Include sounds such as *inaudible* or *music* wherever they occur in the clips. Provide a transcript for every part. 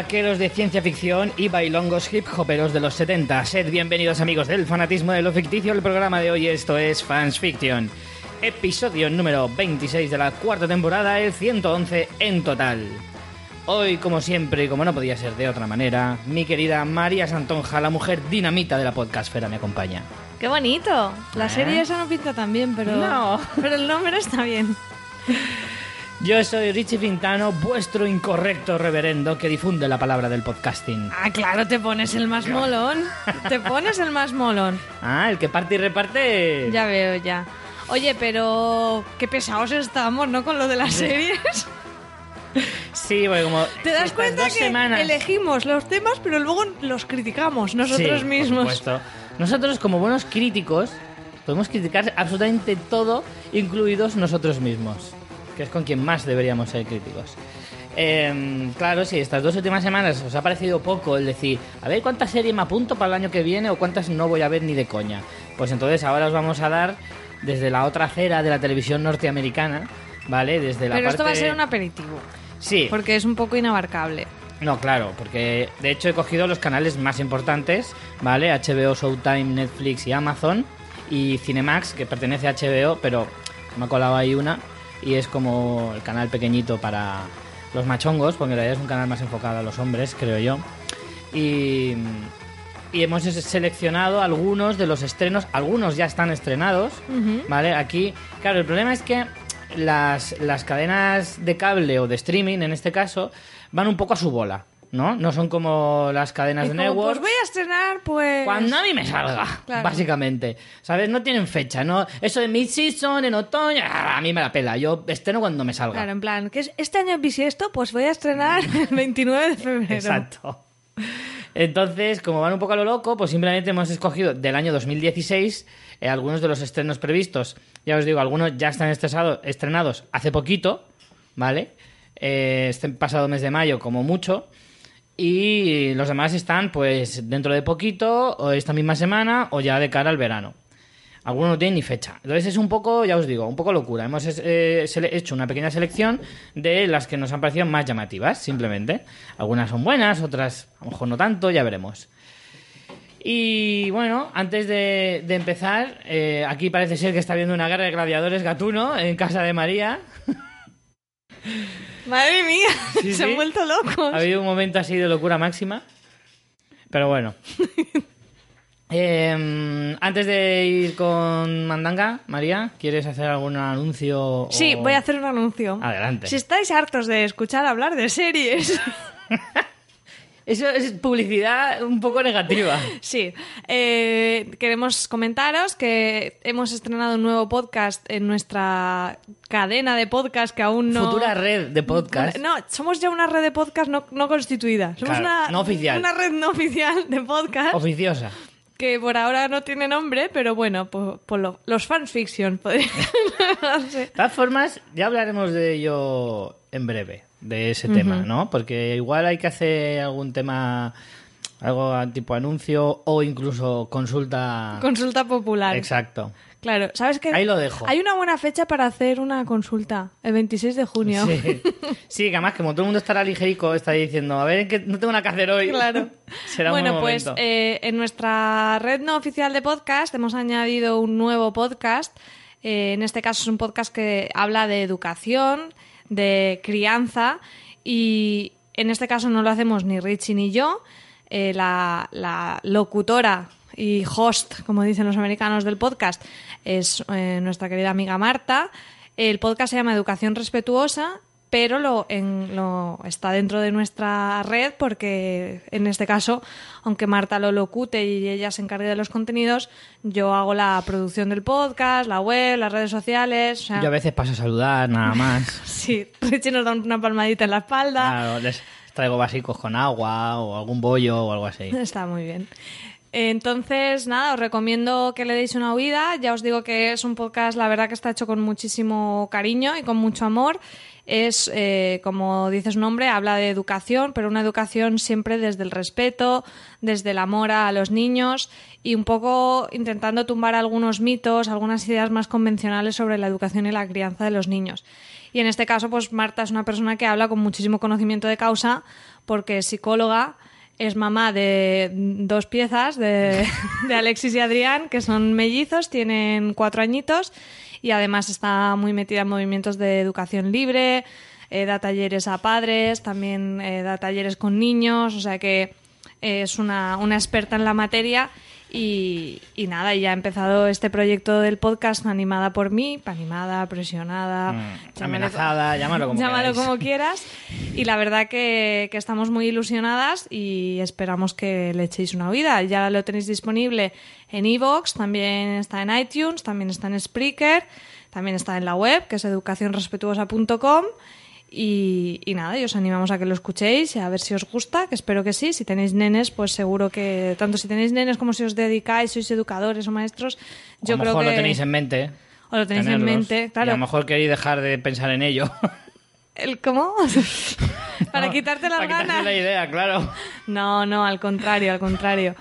vaqueros de ciencia ficción y bailongos hip hoperos de los 70. Sed bienvenidos amigos del fanatismo de lo ficticio. El programa de hoy esto es Fans Fiction. Episodio número 26 de la cuarta temporada, el 111 en total. Hoy, como siempre, y como no podía ser de otra manera, mi querida María Santonja, la mujer dinamita de la podcastfera, me acompaña. ¡Qué bonito! La ¿Eh? serie esa no pinta tan bien, pero, No. *laughs* pero el nombre está bien. Yo soy Richie Pintano, vuestro incorrecto reverendo que difunde la palabra del podcasting. Ah, claro, te pones el más molón. Te pones el más molón. Ah, el que parte y reparte. Ya veo, ya. Oye, pero qué pesados estamos, ¿no? Con lo de las series. Sí, porque como. ¿Te das cuenta que semanas... elegimos los temas, pero luego los criticamos nosotros Sí, mismos? Por supuesto. Nosotros, como buenos críticos, podemos criticar absolutamente todo, incluidos nosotros mismos, que es con quien más deberíamos ser críticos. Em, claro, si estas dos últimas semanas os ha parecido poco el decir, a ver cuántas series me apunto para el año que viene o cuántas no voy a ver ni de coña. Pues entonces ahora os vamos a dar desde la otra acera de la televisión norteamericana, ¿vale? Desde la pero esto va a parte- ser un aperitivo, Sí, porque es un poco inabarcable. no, claro, porque de hecho he cogido los canales más importantes, ¿vale? HBO, Showtime, Netflix y Amazon. Y Cinemax, que pertenece a HBO, pero me ha colado ahí una. Y es como el canal pequeñito para los machongos, porque en realidad es un canal más enfocado a los hombres, creo yo. Y, y hemos seleccionado algunos de los estrenos, algunos ya están estrenados, ¿vale? Aquí, claro, el problema es que las, las cadenas de cable o de streaming, en este caso, van un poco a su bola, ¿no? No son como las cadenas de como, network. pues voy a estrenar, pues... Cuando a mí me salga, Claro. básicamente. ¿Sabes? No tienen fecha, ¿no? Eso de mid-season, en otoño, ah, a mí me la pela. Yo estreno cuando me salga. Claro, en plan, que es- este año es bisiesto, pues voy a estrenar *laughs* el 29 de febrero. Exacto. Entonces, como van un poco a lo loco, pues simplemente hemos escogido del año 2016 eh, algunos de los estrenos previstos. Ya os digo, algunos ya están estrenados hace poquito, ¿vale? Eh, este pasado mes de mayo, como mucho. Y los demás están, pues, dentro de poquito, o esta misma semana, o ya de cara al verano. Algunos no tienen ni fecha. Entonces es un poco, ya os digo, un poco locura. Hemos eh, hecho una pequeña selección de las que nos han parecido más llamativas, simplemente. Algunas son buenas, otras a lo mejor no tanto, ya veremos. Y bueno, antes de, de empezar, eh, aquí parece ser que está habiendo una guerra de gladiadores gatuno en casa de María. *laughs* Madre mía, Sí, *laughs* se sí. han vuelto locos. Ha habido un momento así de locura máxima. Pero bueno. *laughs* Eh, antes de ir con Mandanga, María, ¿quieres hacer algún anuncio? o- Sí, voy a hacer un anuncio. Adelante. Si estáis hartos de escuchar hablar de series, *laughs* Eso es publicidad un poco negativa. *laughs* sí, eh, queremos comentaros que hemos estrenado un nuevo podcast en nuestra cadena de podcast que aún no... Futura red de podcast. No, somos ya una red de podcast no, no constituida. Somos Claro, una, no oficial. una red no oficial de podcast Oficiosa. que por ahora no tiene nombre, pero bueno, pues, pues lo- los fanfiction podrían. *laughs* De todas formas, ya hablaremos de ello en breve, de ese tema, ¿no? Porque igual hay que hacer algún tema, algo tipo anuncio o incluso consulta. Consulta popular. Exacto. Claro, ¿sabes qué? Ahí lo dejo. Hay una buena fecha para hacer una consulta, el 26 de junio. Sí. *laughs* sí, que además, como todo el mundo estará ligerico, está diciendo, a ver, que no tengo nada que hacer hoy. Claro. *laughs* Será un bueno, buen pues eh, en nuestra red no oficial de podcast hemos añadido un nuevo podcast. Eh, en este caso es un podcast que habla de educación, de crianza y en este caso no lo hacemos ni Richie ni yo. Eh, la, la locutora y host, como dicen los americanos del podcast, es eh, nuestra querida amiga Marta. El podcast se llama Educación Respetuosa pero lo, en, lo está dentro de nuestra red porque en este caso, aunque Marta lo locute y ella se encargue de los contenidos, yo hago la producción del podcast, la web, las redes sociales. O sea, Yo a veces paso a saludar, nada más. *laughs* sí, Richie nos da una palmadita en la espalda. Claro, les traigo básicos con agua o algún bollo o algo así. Está muy bien. Entonces, nada, os recomiendo que le deis una oída. Ya os digo que es un podcast, la verdad que está hecho con muchísimo cariño y con mucho amor. es, eh, como dice su nombre, habla de educación, pero una educación siempre desde el respeto, desde el amor a los niños y un poco intentando tumbar algunos mitos, algunas ideas más convencionales sobre la educación y la crianza de los niños. Y en este caso, pues Marta es una persona que habla con muchísimo conocimiento de causa porque es psicóloga, es mamá de dos piezas de, *laughs* de Alexis y Adrián, que son mellizos, tienen cuatro añitos y además está muy metida en movimientos de educación libre, eh, da talleres a padres, también eh, da talleres con niños, o sea que eh, es una, una experta en la materia y, y nada, ya ha empezado este proyecto del podcast animada por mí, animada, presionada, Mm, amenazada, llámalo como llámalo como quieras. Y la verdad que, que estamos muy ilusionadas y esperamos que le echéis una vida. Ya lo tenéis disponible en iVoox, también está en iTunes, también está en Spreaker, también está en la web, que es educacionrespetuosa.com. Y, y nada, y os animamos a que lo escuchéis y a ver si os gusta, que espero que sí. Si tenéis nenes, pues seguro que tanto si tenéis nenes como si os dedicáis, sois educadores o maestros, yo a lo creo mejor que lo tenéis en mente. o lo tenéis en mente, Y claro. a lo mejor queréis dejar de pensar en ello. ¿El cómo? *laughs* Para quitarte las Para quitarse ganas. la idea, claro. No, no, al contrario, al contrario.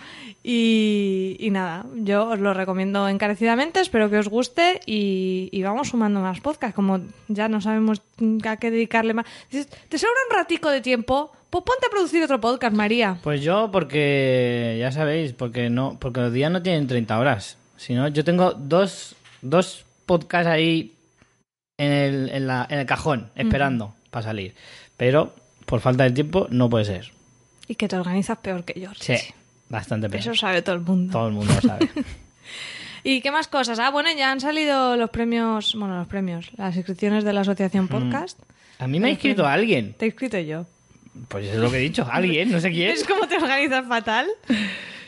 Y, y nada, yo os lo recomiendo encarecidamente, espero que os guste y, y vamos sumando más podcasts, como ya no sabemos a qué dedicarle más. ¿Te sobra un ratico de tiempo? Pues ponte a producir otro podcast, María. Pues yo, porque ya sabéis, porque no, porque los días no tienen 30 horas. sino yo tengo dos, dos podcasts ahí en el, en, la- en el cajón, esperando para salir. Pero por falta de tiempo no puede ser. Y que te organizas peor que yo. Sí. Bastante peor. Eso sabe todo el mundo. Todo el mundo lo sabe. *laughs* ¿Y qué más cosas? Ah, bueno, ya han salido los premios, bueno, los premios, las inscripciones de la Asociación Podcast. A mí me ha inscrito alguien. Te he inscrito yo. Pues eso es lo que he dicho, *laughs* alguien, no sé quién. ¿Es como te organizas fatal?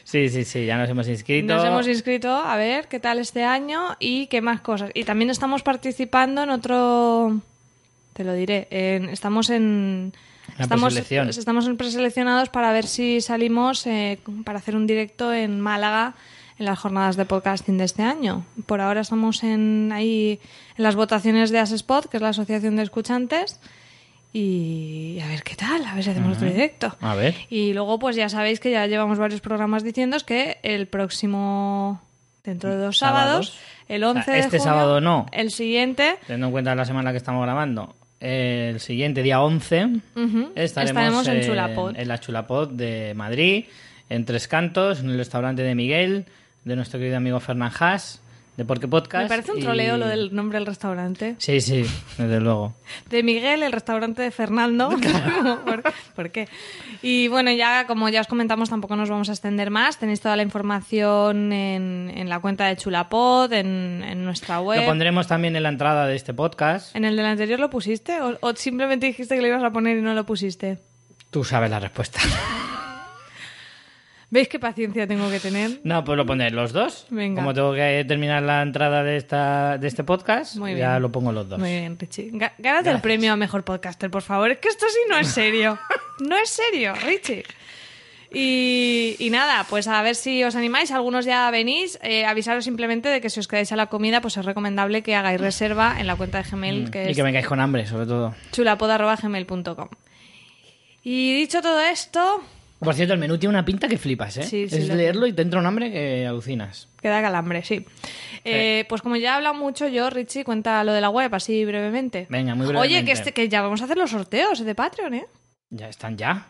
Sí, sí, sí, ya nos hemos inscrito. Nos hemos inscrito a ver qué tal este año y qué más cosas. Y también estamos participando en otro. Te lo diré. en- estamos en. Una estamos, preseleccionados para ver si salimos eh, para hacer un directo en Málaga en las jornadas de podcasting de este año. Por ahora estamos en ahí en las votaciones de Asespot, que es la asociación de escuchantes. Y a ver qué tal, a ver si hacemos otro directo. A ver. Y luego, pues ya sabéis que ya llevamos varios programas diciendo que el próximo, dentro de dos sábados, Sábados. el 11 Ah, de este junio, sábado no. El siguiente, Teniendo en cuenta la semana que estamos grabando, el siguiente día 11 Ujú. estaremos, Estaremos en Chulapod. en la Chulapod de Madrid, en Tres Cantos, en el restaurante de Miguel, de nuestro querido amigo Fernán Haas, de Porque Podcast. me parece un y- troleo lo del nombre del restaurante. Sí, sí, desde luego. De Miguel, el restaurante de Fernando. *laughs* *laughs* ¿Por, por qué? Y bueno, ya como ya os comentamos, tampoco nos vamos a extender más. Tenéis toda la información en, en la cuenta de Chulapod, en, en nuestra web. Lo pondremos también en la entrada de este podcast. ¿En el del anterior lo pusiste? ¿O, o simplemente dijiste que lo ibas a poner y no lo pusiste? Tú sabes la respuesta. *laughs* ¿Veis qué paciencia tengo que tener? No, pues lo pondré los dos. Venga. Como tengo que terminar la entrada de esta de este podcast, Muy ya bien. lo pongo los dos. Muy bien, Richie. Ga- Gánate el premio a mejor podcaster, por favor. Es que esto sí no es serio. *laughs* No es serio, Richie. Y, y nada, pues a ver si os animáis. Algunos ya venís. Eh, avisaros simplemente de que si os quedáis a la comida, pues es recomendable que hagáis reserva en la cuenta de Gmail, que Mm. y es que vengáis con hambre, sobre todo. chulapod.gmail.com. Y dicho todo esto, Por cierto, el menú tiene una pinta que flipas, ¿eh? Sí, sí, es lo leerlo y te entra un hambre que alucinas. queda calambre, sí. Eh, pues como ya he hablado mucho yo, Richie, cuenta lo de la web así brevemente. Venga, muy Oye, brevemente. que, este, que ya vamos a hacer los sorteos de Patreon, ¿eh? Ya están ya.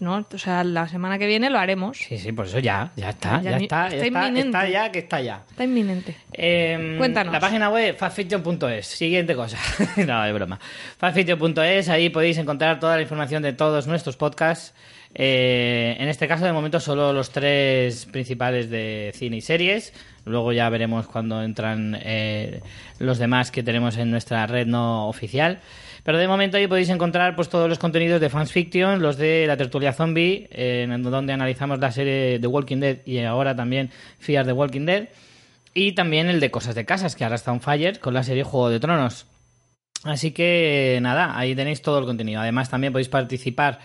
No, o sea, la semana que viene lo haremos. Sí, sí, por eso ya. Ya está, Ya ya, está. Ya está está, inminente. está ya, que está ya. Está inminente. Eh, Cuéntanos. La página web, fastfiction.es. Siguiente cosa. *laughs* no, es broma. Fastfiction.es, ahí podéis encontrar toda la información de todos nuestros podcasts. Eh, en este caso, de momento, solo los tres principales de cine y series. Luego ya veremos cuando entran eh, los demás que tenemos en nuestra red no oficial. Pero de momento ahí podéis encontrar pues todos los contenidos de Fans Fiction, los de la tertulia zombie, eh, en donde analizamos la serie The Walking Dead y ahora también Fear the Walking Dead. Y también el de Cosas de Casas, que ahora está on fire con la serie Juego de Tronos. Así que nada, ahí tenéis todo el contenido. Además también podéis participar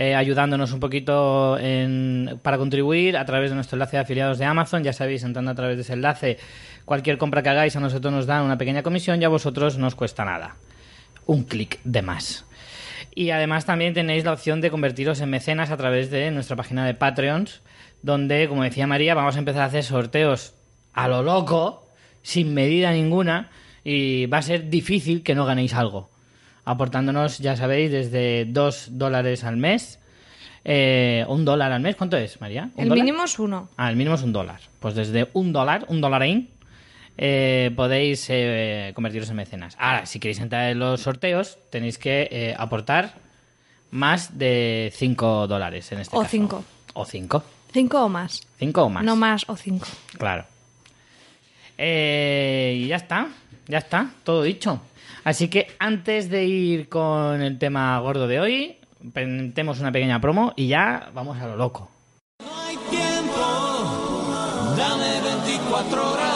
eh, ayudándonos un poquito en- para contribuir a través de nuestro enlace de afiliados de Amazon. Ya sabéis, entrando a través de ese enlace, cualquier compra que hagáis a nosotros nos dan una pequeña comisión y a vosotros no os cuesta nada. un clic de más. Y además también tenéis la opción de convertiros en mecenas a través de nuestra página de Patreons, donde, como decía María, vamos a empezar a hacer sorteos a lo loco, sin medida ninguna, y va a ser difícil que no ganéis algo. Aportándonos, ya sabéis, desde 2 dólares al mes. Eh, un dólar al mes, ¿cuánto es, María? ¿Un El dólar? mínimo es uno. Ah, el mínimo es un dólar. Pues desde un dólar, un dólarín, eh, podéis eh, convertiros en mecenas. Ahora, si queréis entrar en los sorteos, tenéis que eh, aportar más de 5 dólares en este O caso. cinco. O 5. Cinco o más. 5 o más. No más o cinco. Claro. Eh, y ya está, ya está, todo dicho. Así que antes de ir con el tema gordo de hoy, presentemos una pequeña promo y ya vamos a lo loco. No hay tiempo, dame 24 horas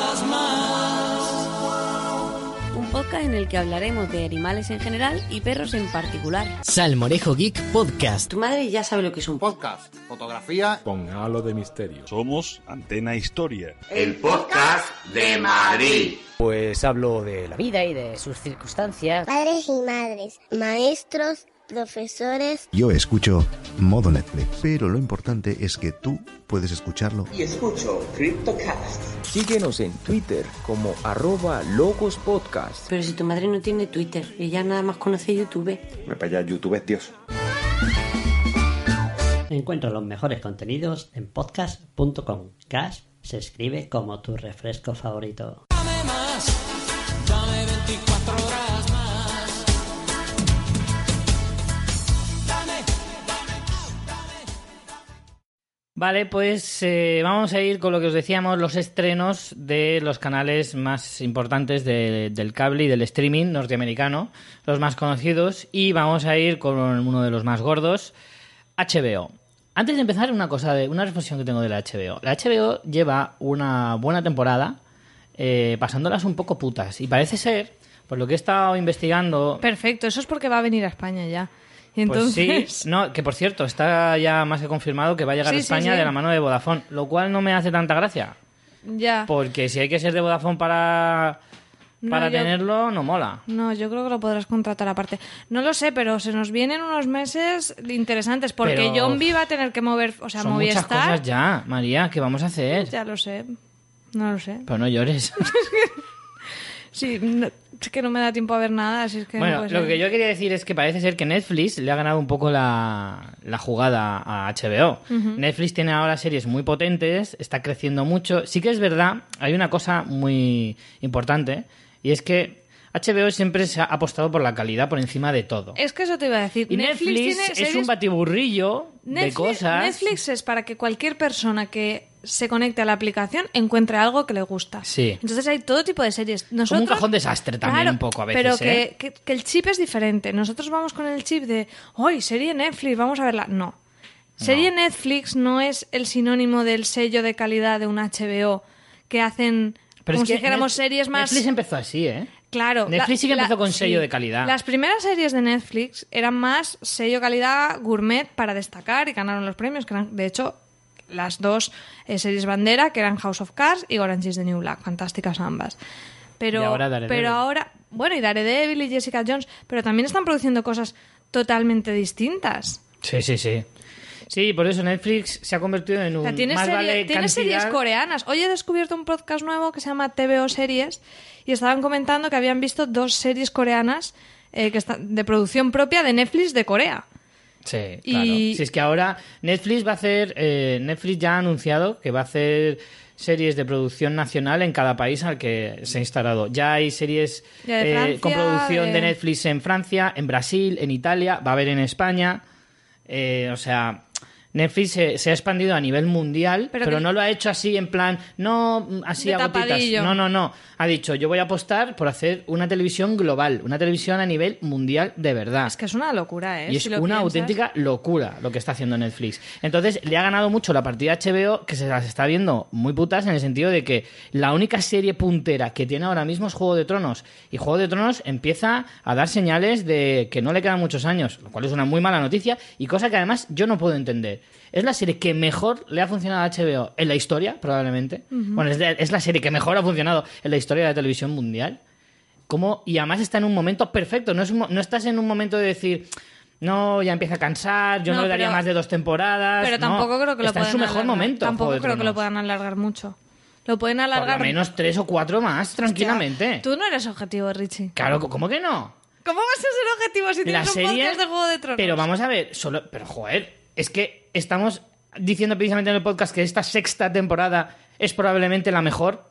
podcast en el que hablaremos de animales en general y perros en particular. Salmorejo Geek Podcast. Tu madre ya sabe lo que es un podcast, fotografía con halo de misterio. Somos Antena Historia. El podcast de Madrid. Pues hablo de la vida y de sus circunstancias. Padres y madres, maestros, profesores. Yo escucho modo Netflix, pero lo importante es que tú puedes escucharlo. Y escucho CryptoCast. Síguenos en Twitter como arroba Logos Podcast. Pero si tu madre no tiene Twitter, ella nada más conoce YouTube. Me para allá, YouTube es Dios. Encuentra los mejores contenidos en podcast.com. Cash se escribe como tu refresco favorito. Vale, pues eh, vamos a ir con lo que os decíamos, los estrenos de los canales más importantes de- del cable y del streaming norteamericano, los más conocidos, y vamos a ir con uno de los más gordos, HBO. Antes de empezar, una cosa, de, una reflexión que tengo de la HBO. La HBO lleva una buena temporada eh, pasándolas un poco putas, y parece ser, por lo que he estado investigando, Perfecto, eso es porque va a venir a España ya. Y pues entonces... sí, no, que por cierto, está ya más que confirmado que va a llegar Sí, a España sí. de la mano de Vodafone, lo cual no me hace tanta gracia. Ya. Porque si hay que ser de Vodafone para, No, para yo- tenerlo, no mola. No, yo creo que lo podrás contratar aparte. No lo sé, pero se nos vienen unos meses interesantes porque Pero- John B va a tener que mover, o sea, Son muchas Movistar. cosas ya, María, ¿qué vamos a hacer? Ya lo sé. No lo sé. Pero no llores. *laughs* Sí, no- es que no me da tiempo a ver nada, así es que no bueno, lo que yo quería decir es que parece ser que Netflix le ha ganado un poco la, la jugada a HBO. Netflix tiene ahora series muy potentes, está creciendo mucho. Sí que es verdad, hay una cosa muy importante, y es que HBO siempre se ha apostado por la calidad por encima de todo. Es que eso te iba a decir. Y Netflix, tiene es series- un batiburrillo de Netflix, cosas. Netflix es para que cualquier persona que se conecte a la aplicación encuentre algo que le gusta. Sí. Entonces hay todo tipo de series. Como un Nosotros, cajón desastre también Claro, un poco a veces, Pero ¿eh? que, que- el chip es diferente. Nosotros vamos con el chip de, hoy serie Netflix, vamos a verla. No. Serie Netflix no es el sinónimo del sello de calidad de un HBO que hacen Pero como es que si dijéramos series más... Netflix empezó así, ¿eh? Claro. Netflix sí que empezó con sello sí. de calidad. Las primeras series de Netflix eran más sello calidad gourmet para destacar y ganaron los premios, que eran, de hecho, las dos eh, series bandera, que eran House of Cards y Orange is the New Black. Fantásticas ambas. Pero, Y ahora Daredevil. pero ahora, bueno, y Daredevil y Jessica Jones, pero también están produciendo cosas totalmente distintas. Sí, sí, sí. Sí, por eso Netflix se ha convertido en un O sea, tienes, más serie- vale series coreanas. Hoy he descubierto un podcast nuevo que se llama TVO Series y estaban comentando que habían visto dos series coreanas eh, que de producción propia de Netflix de Corea. Sí, Y- claro. Si es que ahora Netflix va a hacer, eh, Netflix ya ha anunciado que va a hacer series de producción nacional en cada país al que se ha instalado. Ya hay series Ya eh, con producción de... de- Netflix en Francia, en Brasil, en Italia, va a haber en España. Eh, o sea, Netflix se, se ha expandido a nivel mundial, Pero no lo ha hecho así en plan, no mm, así a gotitas. tapadillo. No, no, no. Ha dicho, yo voy a apostar por hacer una televisión global, una televisión a nivel mundial de verdad. Es que es una locura, ¿eh? Y es Si una piensas. auténtica locura lo que está haciendo Netflix. Entonces, le ha ganado mucho la partida HBO, que se las está viendo muy putas en el sentido de que la única serie puntera que tiene ahora mismo es Juego de Tronos. Y Juego de Tronos empieza a dar señales de que no le quedan muchos años, lo cual es una muy mala noticia y cosa que además yo no puedo entender. Es la serie que mejor le ha funcionado a HBO en la historia, probablemente. Bueno, es, de- es la serie que mejor ha funcionado en la historia de la televisión mundial. cómo, y además está en un momento perfecto, no, es un no estás en un momento de decir, no, ya empieza a cansar, yo no, No, le daría pero- más de dos temporadas. Pero no, tampoco creo que lo está puedan en su mejor alargar. momento. Tampoco creo que lo puedan alargar mucho. Lo pueden Por alargar. lo menos tres o cuatro más, tranquilamente. Tú no eres objetivo, Richie. Claro, ¿cómo que no? ¿Cómo vas a ser objetivo si La tienes un serie. podcast de Juego de Tronos? Pero vamos a ver, solo. Pero joder, es que estamos diciendo precisamente en el podcast que esta sexta temporada es probablemente la mejor,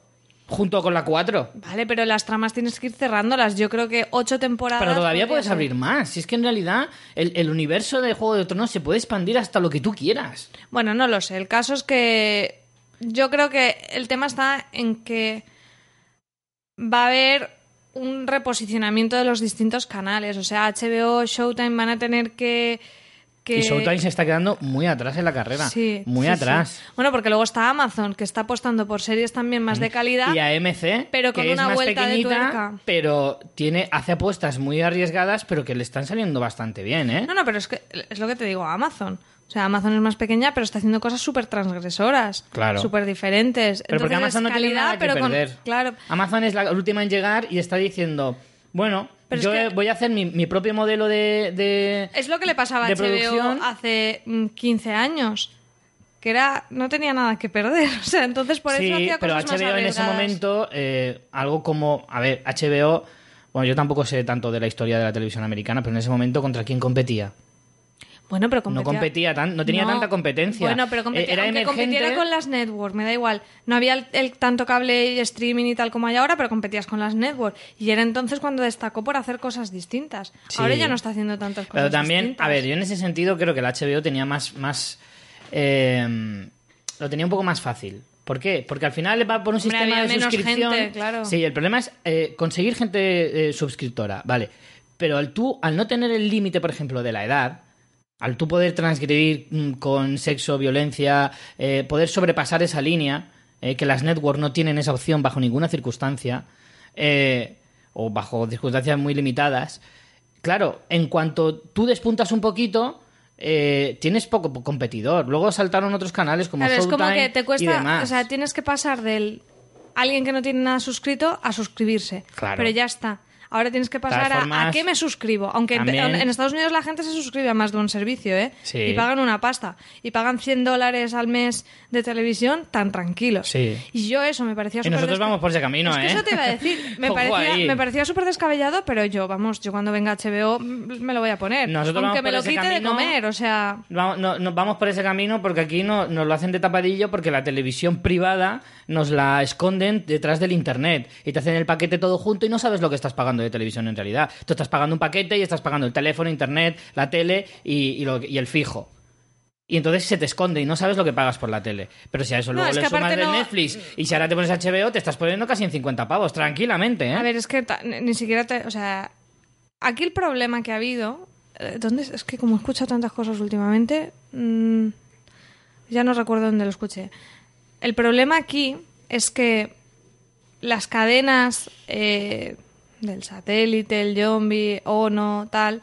junto con la cuatro. Vale, pero las tramas tienes que ir cerrándolas. Yo creo que ocho temporadas. Pero todavía puedes ser. abrir más. Si es que en realidad el, el universo de Juego de Tronos se puede expandir hasta lo que tú quieras. Bueno, no lo sé. El caso es que yo creo que el tema está en que va a haber un reposicionamiento de los distintos canales. O sea, HBO, Showtime van a tener que... que... Y Showtime se está quedando muy atrás en la carrera. Sí, muy sí, atrás. sí. Bueno, porque luego está Amazon, que está apostando por series también más de calidad. Y AMC, Pero con que es una más vuelta de pequeñita, tuerca. pero tiene, hace apuestas muy arriesgadas, pero que le están saliendo bastante bien, ¿eh? No, no, pero es que es lo que te digo, Amazon. O sea, Amazon es más pequeña, pero está haciendo cosas súper transgresoras. Claro. Súper diferentes. Pero porque Amazon no es tiene nada que pero con- perder. Claro. Amazon es la última en llegar y está diciendo, bueno, Pero yo es que- voy a hacer mi, mi propio modelo de... de- Es lo que le pasaba a HBO producción. hace mm, 15 años. Que era, no tenía nada que perder. *laughs* O sea, entonces por eso sí, hacía pero cosas más HBO en ese momento, eh, algo como, a ver, HBO, bueno, yo tampoco sé tanto de la historia de la televisión americana, pero en ese momento, ¿contra quién competía? Bueno, pero No competía... tan, no tenía No. tanta competencia. Bueno, pero competía, Eh, era aunque emergente. competiera con las networks, me da igual. No había el, el tanto cable y streaming y tal como hay ahora, pero competías con las networks. Y era entonces cuando destacó por hacer cosas distintas. Sí. Ahora ya no está haciendo tantas cosas Pero también, distintas. a ver, yo en ese sentido creo que el HBO tenía más. más eh, lo tenía un poco más fácil. ¿Por qué? Porque al final va por un Hombre, sistema de suscripción. gente, claro. Sí, el problema es eh, conseguir gente eh, suscriptora, vale. Pero al tú, al no tener el límite, por ejemplo, de la edad, al tú poder transgredir mm, con sexo, violencia, eh, poder sobrepasar esa línea, eh, que las networks no tienen esa opción bajo ninguna circunstancia, eh, o bajo circunstancias muy limitadas, claro, en cuanto tú despuntas un poquito, eh, tienes poco competidor. Luego saltaron otros canales como Claro, es como que te y cuesta, demás. o sea, tienes que pasar del alguien que no tiene nada suscrito a suscribirse. Claro. Pero ya está. Ahora tienes que pasar a, qué me suscribo. Aunque en- también- en, Estados Unidos la gente se suscribe a más de un servicio, ¿eh? Sí. Y pagan una pasta. Y pagan 100 dólares al mes de televisión tan tranquilos. Sí. Y yo eso me parecía Y súper... nosotros desca- vamos por ese camino, Es que ¿eh? eso te iba a decir. *laughs* Me parecía, me parecía súper descabellado, pero yo, vamos, yo cuando venga HBO mm, me lo voy a poner. Nosotros Aunque vamos me lo quite de comer, o sea... Vamos, no- nos vamos por ese camino porque aquí no, nos lo hacen de tapadillo porque la televisión privada nos la esconden detrás del internet y te hacen el paquete todo junto y no sabes lo que estás pagando de televisión en realidad. Tú estás pagando un paquete y estás pagando el teléfono, internet, la tele y, y lo- y el fijo. Y entonces se te esconde y no sabes lo que pagas por la tele. Pero si a eso No, luego es le sumas no- Netflix y si ahora te pones HBO, te estás poniendo casi en 50 pavos, tranquilamente, ¿eh? A ver, es que ni siquiera te. O sea, aquí el problema que ha habido. eh, ¿Dónde? es? Que como he escuchado tantas cosas últimamente. mm, ya no recuerdo dónde lo escuché. El problema aquí es que las cadenas eh, del satélite, el zombie, ONO, tal,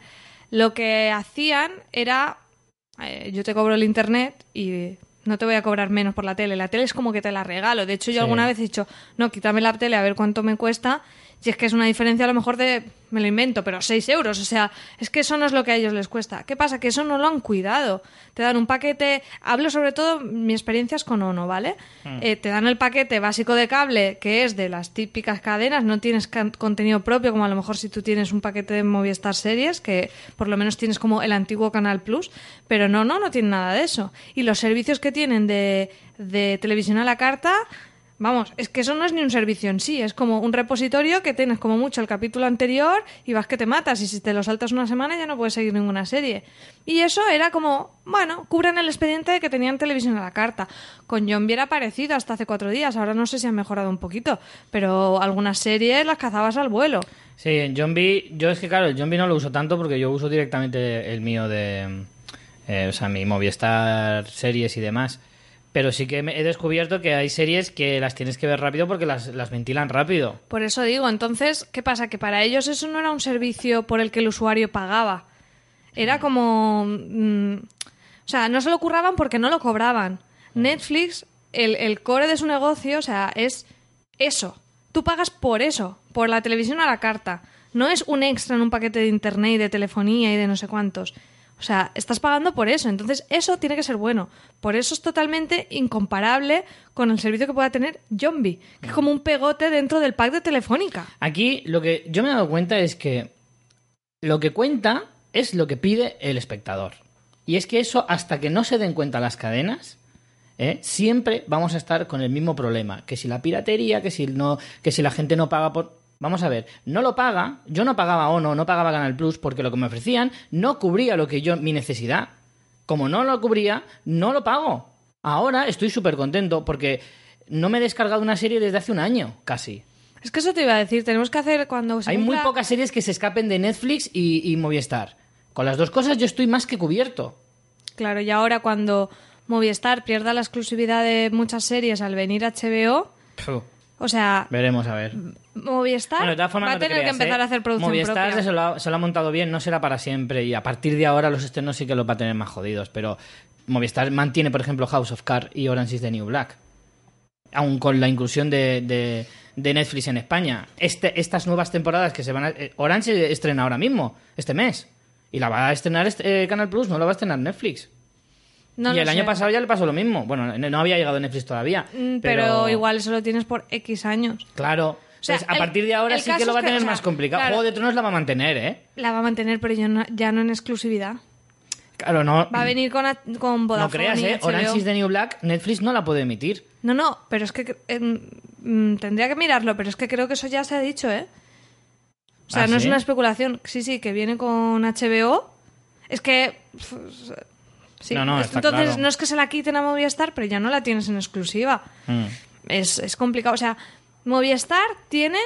lo que hacían era. eh, yo te cobro el internet y no te voy a cobrar menos por la tele. La tele es como que te la regalo. De hecho, yo Sí. alguna vez he dicho, no, quítame la tele a ver cuánto me cuesta. Y es que es una diferencia a lo mejor de, me lo invento, pero 6 euros. O sea, es que eso no es lo que a ellos les cuesta. ¿Qué pasa? Que eso no lo han cuidado. Te dan un paquete, hablo sobre todo, mi experiencia es con ONO, ¿vale? Mm. Eh, te dan el paquete básico de cable, que es de las típicas cadenas, no tienes contenido propio, como a lo mejor si tú tienes un paquete de Movistar Series, que por lo menos tienes como el antiguo Canal Plus, pero no, no, no tiene nada de eso. Y los servicios que tienen de, de televisión a la carta, vamos, es que eso no es ni un servicio en sí, es como un repositorio que tienes como mucho el capítulo anterior y vas que te matas, y si te lo saltas una semana ya no puedes seguir ninguna serie. Y eso era como, bueno, cubren el expediente de que tenían televisión a la carta. Con Zombie era parecido hasta hace cuatro días, ahora no sé si han mejorado un poquito, pero algunas series las cazabas al vuelo. Sí, en Zombie, yo es que claro, el Zombie no lo uso tanto porque yo uso directamente el mío de, eh, o sea, mi Movistar series y demás. Pero sí que he descubierto que hay series que las tienes que ver rápido porque las, las ventilan rápido. Por eso digo, entonces, ¿qué pasa? Que para ellos eso no era un servicio por el que el usuario pagaba. Era como... mm, o sea, no se lo curraban porque no lo cobraban. Netflix, el, el core de su negocio, o sea, es eso. Tú tú pagas por eso, por la televisión a la carta. No es un extra en un paquete de internet y de telefonía y de no sé cuántos. O sea, estás pagando por eso. Entonces, eso tiene que ser bueno. Por eso es totalmente incomparable con el servicio que pueda tener Zombie, que es como un pegote dentro del pack de Telefónica. Aquí lo que yo me he dado cuenta es que lo que cuenta es lo que pide el espectador. Y es que eso, hasta que no se den cuenta las cadenas, ¿eh? siempre vamos a estar con el mismo problema. Que si la piratería, que si, no, que si la gente no paga por... Vamos a ver, no lo paga, yo no pagaba ONO, no pagaba Canal Plus porque lo que me ofrecían no cubría lo que yo, mi necesidad. Como no lo cubría, no lo pago. Ahora estoy súper contento porque no me he descargado una serie desde hace un año, casi. Es que eso te iba a decir, tenemos que hacer cuando se Hay muy pocas series que se escapen de Netflix y, y Movistar. Con las dos cosas yo estoy más que cubierto. Claro, y ahora cuando Movistar pierda la exclusividad de muchas series al venir HBO, Puh, o sea, veremos a ver. Movistar Bueno, de todas formas, va a no te tener que empezar ¿eh? a hacer producción Movistar propia. se lo, ha, se lo ha montado bien, no será para siempre. Y a partir de ahora los estrenos sí que los va a tener más jodidos. Pero Movistar mantiene, por ejemplo, House of Cards y Orange is the New Black. Aún con la inclusión de, de- de Netflix en España. Este, estas nuevas temporadas que se van a... eh, Orange estrena ahora mismo, este mes. Y la va a estrenar este, eh, Canal Plus, no la va a estrenar Netflix. No y el año pasado ya le pasó lo mismo. Bueno, no había llegado Netflix todavía. Mm, Pero... igual eso lo tienes por X años. Claro. O sea, Entonces, a el- partir de ahora sí que lo va a que, tener o sea, más complicado. claro. Juego de Tronos la va a mantener, ¿eh? La va a mantener, pero ya no, ya no en exclusividad. Claro, no. Va a venir con, a- con no Vodafone creas, y ¿eh? Orange is the New Black, Netflix no la puede emitir. No, no, pero es que eh, mm, tendría que mirarlo, pero es que creo que eso ya se ha dicho, ¿eh? O sea, ¿Ah, no es una especulación. Sí, sí, que viene con HBO. Es que... pf, Sí. No, no, está Entonces, claro. no es que se la quiten a Movistar, pero ya no la tienes en exclusiva. Mm. Es, es complicado. O sea, Movistar tiene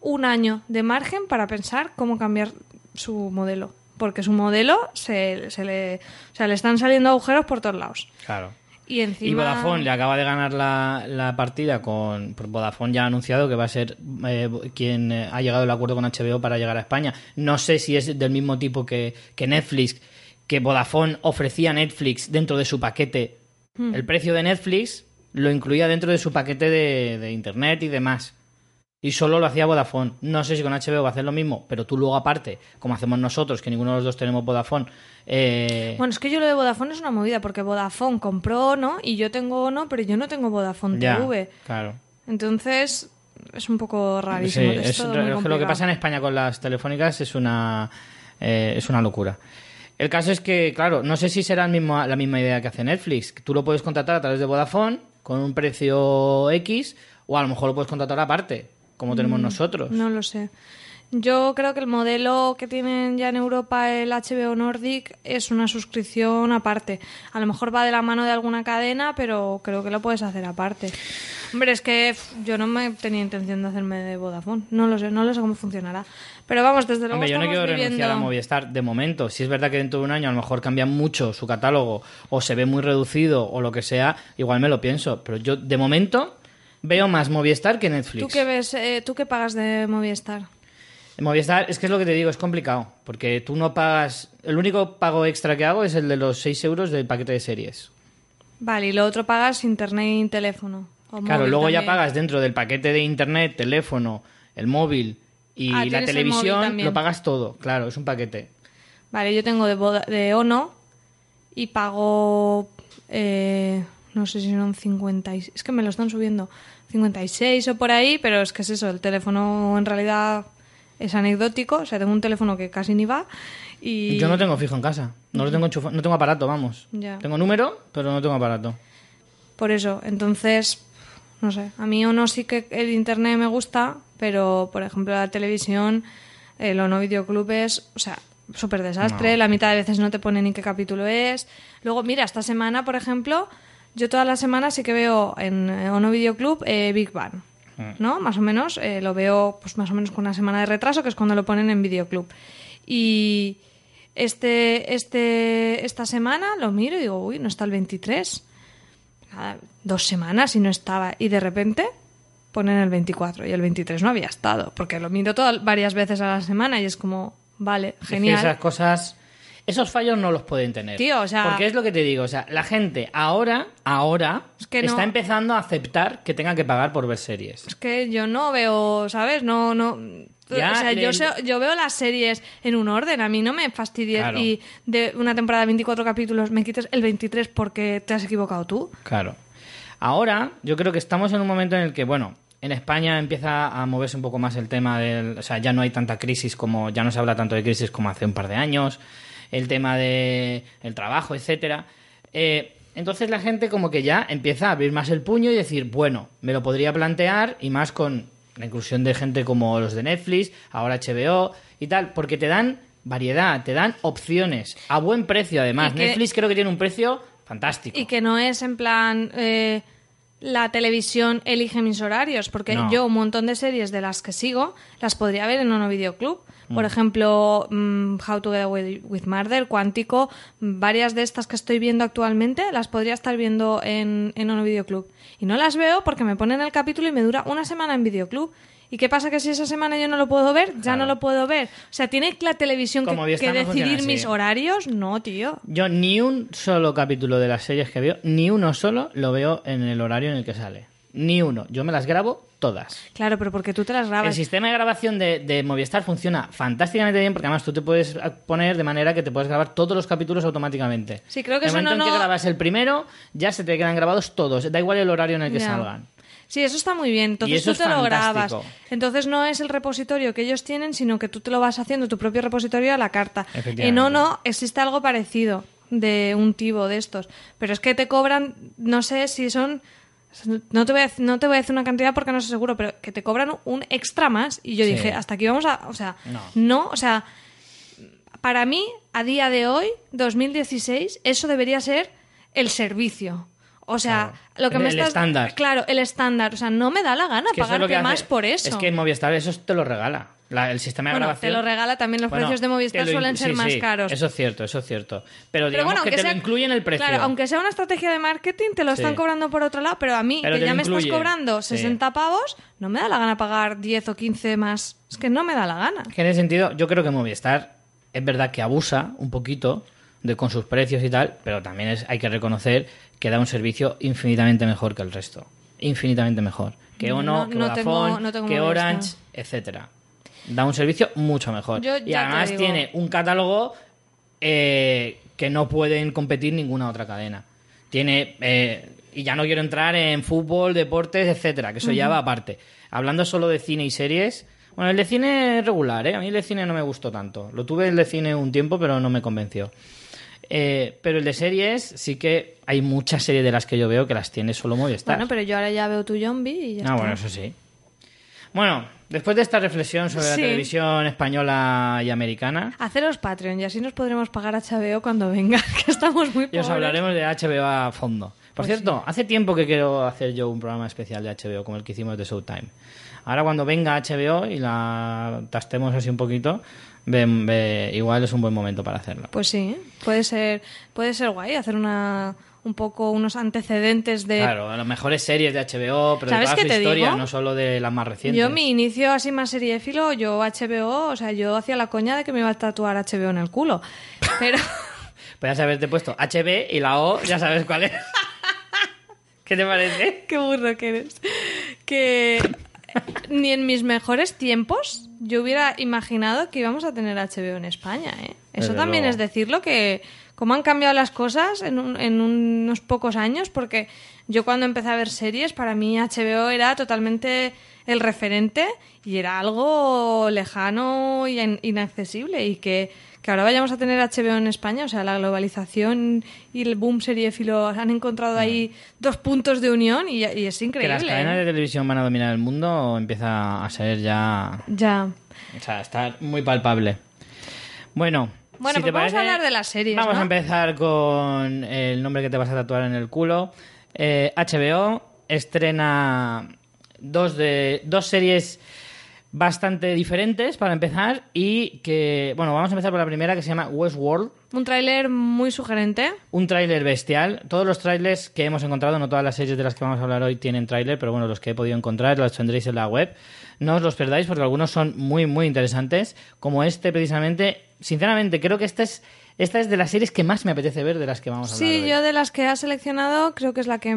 un año de margen para pensar cómo cambiar su modelo. Porque su modelo se, se le, o sea, le están saliendo agujeros por todos lados. Claro. Y encima... Y Vodafone le acaba de ganar la, la partida con. pues Vodafone ya ha anunciado que va a ser eh, quien eh, ha llegado al acuerdo con HBO para llegar a España. No sé si es del mismo tipo que, que Netflix, que Vodafone ofrecía a Netflix dentro de su paquete. Hmm. El precio de Netflix lo incluía dentro de su paquete de, de internet y demás. Y solo lo hacía Vodafone. No sé si con HBO va a hacer lo mismo, pero tú luego aparte, como hacemos nosotros, que ninguno de los dos tenemos Vodafone, eh, Bueno, es que yo lo de Vodafone es una movida, porque Vodafone compró Ono y yo tengo Ono, pero yo no tengo Vodafone ya, TV. claro. Entonces, es un poco rarísimo. Sí, es es- lo que pasa en España con las telefónicas es una, eh, es una locura. El caso es que, claro, no sé si será el mismo, la misma idea que hace Netflix. Tú lo puedes contratar a través de Vodafone con un precio X o a lo mejor lo puedes contratar aparte, como tenemos Mm, nosotros. No lo sé. Yo creo que el modelo que tienen ya en Europa el HBO Nordic es una suscripción aparte. A lo mejor va de la mano de alguna cadena, pero creo que lo puedes hacer aparte. Hombre, es que yo no me tenía intención de hacerme de Vodafone. No lo sé, no lo sé cómo funcionará. Pero vamos, desde luego Hombre, yo no quiero viviendo... renunciar a Movistar de momento. Si es verdad que dentro de un año a lo mejor cambia mucho su catálogo o se ve muy reducido o lo que sea, igual me lo pienso. Pero yo de momento veo más Movistar que Netflix. ¿Tú qué ves? eh, ¿Tú qué pagas de Movistar? En Movistar, es que es lo que te digo, es complicado. Porque tú no pagas. El único pago extra que hago es el de los 6 euros del paquete de series. Vale, y lo otro pagas internet y teléfono. o Claro, luego ya también. pagas dentro del paquete de internet, teléfono, el móvil y Ah, la televisión, lo pagas todo. Claro, es un paquete. Vale, yo tengo de, Voda- de Ono y pago, eh, no sé si son 50, y- es que me lo están subiendo, 56 o por ahí, pero es que es eso, el teléfono en realidad es anecdótico, o sea, tengo un teléfono que casi ni va y... Yo no tengo fijo en casa. No lo tengo enchufado, no tengo aparato, vamos. Ya. Tengo número, pero no tengo aparato. Por eso, entonces, no sé, a mí Ono sí que el internet me gusta, pero por ejemplo la televisión, el Ono Videoclub es, o sea, súper desastre, No. la mitad de veces no te pone ni qué capítulo es. Luego, mira, esta semana, por ejemplo, yo todas las semanas sí que veo en eh, Ono Videoclub eh, Big Bang. ¿No? Más o menos, eh, lo veo pues más o menos con una semana de retraso, que es cuando lo ponen en Videoclub. Y este, este, esta semana lo miro y digo, uy, no está el 23 nada, dos semanas y no estaba. Y de repente ponen el 24 y el 23 no había estado. Porque lo miro todas, varias veces a la semana y es como, vale, Es que genial. esas cosas. Esos fallos no los pueden tener. Tío, o sea- Porque es lo que te digo, o sea, la gente ahora, ahora, que no- está empezando a aceptar que tenga que pagar por ver series. Es que yo no veo, ¿sabes? No, no. Ya, o sea, yo, sé- yo veo las series en un orden. A mí no me fastidies Claro. y de una temporada de 24 capítulos me quites el 23 porque te has equivocado tú. Claro. Ahora, yo creo que estamos en un momento en el que, bueno, en España empieza a moverse un poco más el tema del. O sea, ya no hay tanta crisis como. Ya no se habla tanto de crisis como hace un par de años. El tema de el trabajo, etcétera. Eh, entonces la gente como que ya empieza a abrir más el puño y decir, bueno, me lo podría plantear y más con la inclusión de gente como los de Netflix, ahora HBO y tal, porque te dan variedad, te dan opciones a buen precio además. Que- Netflix creo que tiene un precio fantástico. Y que no es en plan. eh, la televisión elige mis horarios, porque No. yo un montón de series de las que sigo las podría ver en Ono Videoclub. Por Mm. ejemplo, mm, How to Get Away with Murder, Cuántico, varias de estas que estoy viendo actualmente las podría estar viendo en, en Ono Videoclub. Y no las veo porque me ponen el capítulo y me dura una semana en Videoclub. ¿Y qué pasa? Que si esa semana yo no lo puedo ver, ya no lo puedo ver. O sea, ¿tiene la televisión que, Como que no decidir mis horarios? No, tío. Yo ni un solo capítulo de las series que veo, ni uno solo lo veo en el horario en el que sale. Ni uno. Yo me las grabo todas. Claro, pero porque tú te las El grabas. sistema de grabación de, de Movistar funciona fantásticamente bien porque además tú te puedes poner de manera que te puedes grabar todos los capítulos automáticamente. Sí, creo que En eso el momento no- en que no- grabas el primero, ya se te quedan grabados todos. Da igual el horario en el que salgan. Sí, eso está muy bien. Entonces tú te lo grabas. Entonces no es el repositorio que ellos tienen, sino que tú te lo vas haciendo tu propio repositorio a la carta. Efectivamente. En Ono existe algo parecido de un tibo de estos, pero es que te cobran, no sé si son no te voy a, no te voy a decir una cantidad porque no estoy seguro, pero que te cobran un extra más y yo Sí. dije, hasta aquí vamos a, o sea, No. no, o sea, para mí a día de hoy, 2016, eso debería ser el servicio. O sea, lo que El- me el estás estándar. Claro, el estándar. O sea, no me da la gana Que es que hace- más por eso. Es que Movistar eso te lo regala. La- el sistema de bueno, grabación. te lo regala también los Bueno, precios de Movistar lo suelen ser sí, más caros. Eso es cierto, eso es cierto. Pero Pero digamos bueno, que aunque te sea, lo incluye en el precio. Claro, aunque sea una estrategia de marketing, te lo Sí. están cobrando por otro lado, pero a mí, Pero que ya me incluye. estás cobrando Sí. 60 pavos, no me da la gana pagar 10 o 15 más. Es que no me da la gana. Que en ese sentido, yo creo que Movistar es verdad que abusa un poquito de con sus precios y tal, pero también es, hay que reconocer que da un servicio infinitamente mejor que el resto. Infinitamente mejor. Que No, Ono, que no Vodafone, tengo- no tengo que. Orange, etcétera. Da un servicio mucho mejor. Yo y además tiene un catálogo eh, que no pueden competir ninguna otra cadena. Tiene. eh, y ya no quiero entrar en fútbol, deportes, etcétera, que eso ya va aparte. Hablando solo de cine y series. Bueno, el de cine es regular, ¿eh? A mí el de cine no me gustó tanto. Lo tuve el de cine un tiempo, pero no me convenció. Eh, pero el de series, sí que hay muchas series de las que yo veo que las tiene solo Movistar. Bueno, pero yo ahora ya veo tu zombie y ya Ah, está. bueno, eso sí. Bueno, después de esta reflexión sobre Sí. la televisión española y americana, Haceros Patreon y así nos podremos pagar HBO cuando venga, *laughs* que estamos muy y os pobres. hablaremos de HBO a fondo. Por Pues cierto, hace tiempo que quiero hacer yo un programa especial de HBO, como el que hicimos de Showtime. Ahora cuando venga HBO y la tastemos así un poquito, ve- ve- igual es un buen momento para hacerlo. Pues sí, puede ser, puede ser guay hacer una un poco unos antecedentes de Claro, las mejores series de HBO, pero de ¿Sabes toda qué su te historia, digo? no solo de las más recientes. Yo mi inicio así más seriéfilo, yo HBO, o sea, yo hacía la coña de que me iba a tatuar HBO en el culo. *laughs* Pero Podrías haberte puesto HB y la O, ya sabes cuál es. *laughs* ¿Qué te parece? qué burro que eres. Que ni en mis mejores tiempos yo hubiera imaginado que íbamos a tener HBO en España, ¿eh? Eso Desde también luego. es decirlo que cómo han cambiado las cosas en, un- en unos pocos años, porque yo cuando empecé a ver series, para mí HBO era totalmente el referente y era algo lejano y in- inaccesible y que, que ahora vayamos a tener HBO en España, o sea, la globalización y el boom seriéfilo han encontrado ahí dos puntos de unión y, y es Que increíble. las cadenas ¿eh? de televisión van a dominar el mundo empieza a ser ya... Ya. O sea, está muy palpable. Bueno, Bueno, si pues te vamos parece, a hablar de las series, Vamos ¿no? a empezar con el nombre que te vas a tatuar en el culo. Eh, HBO estrena dos, de, dos series bastante diferentes para empezar y que, bueno, vamos a empezar por la primera que se llama Westworld. Un tráiler muy sugerente. Un tráiler bestial. Todos los trailers que hemos encontrado, no todas las series de las que vamos a hablar hoy tienen tráiler, pero bueno, los que he podido encontrar los tendréis en la web. No os los perdáis porque algunos son muy, muy interesantes, como este precisamente. Sinceramente, creo que este es Esta es de las series que más me apetece ver de las que vamos a hablar Sí, hoy. yo de las que has seleccionado creo que es la que,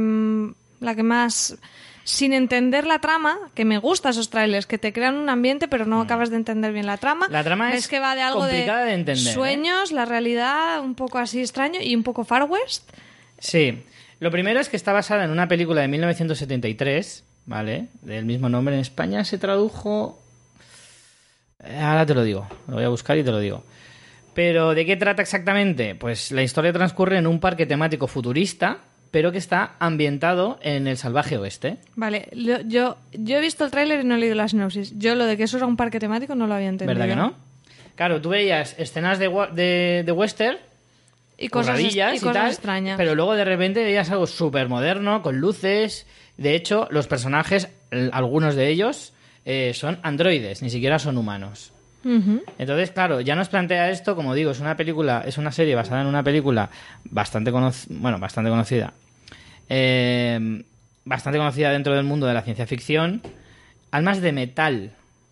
la que más, sin entender la trama, que me gusta esos trailers, que te crean un ambiente pero no acabas de entender bien la trama. Mm. La trama Ves es que va de algo complicada de entender, ¿eh? sueños, la realidad, un poco así extraño y un poco Far West. Sí. Lo primero es que está basada en una película de 1973, ¿vale? Del mismo nombre en España se tradujo... Eh, Ahora te lo digo, lo voy a buscar y te lo digo. Pero ¿de qué trata exactamente? Pues la historia transcurre en un parque temático futurista, pero que está ambientado en el salvaje oeste. Vale, yo, yo he visto el tráiler y no he leído la sinopsis. Yo lo de que eso era un parque temático no lo había entendido. ¿Verdad que no? Claro, tú veías escenas de, de, de western Y cosas, curradillas y cosas tal, extrañas. Pero luego de repente veías algo súper moderno, con luces. De hecho, los personajes, algunos de ellos, eh, son androides, ni siquiera son humanos. Entonces, claro, ya nos plantea esto, como digo, es una película, es una serie basada en una película bastante bueno, bastante conocida. Eh, bastante conocida dentro del mundo de la ciencia ficción. Almas de metal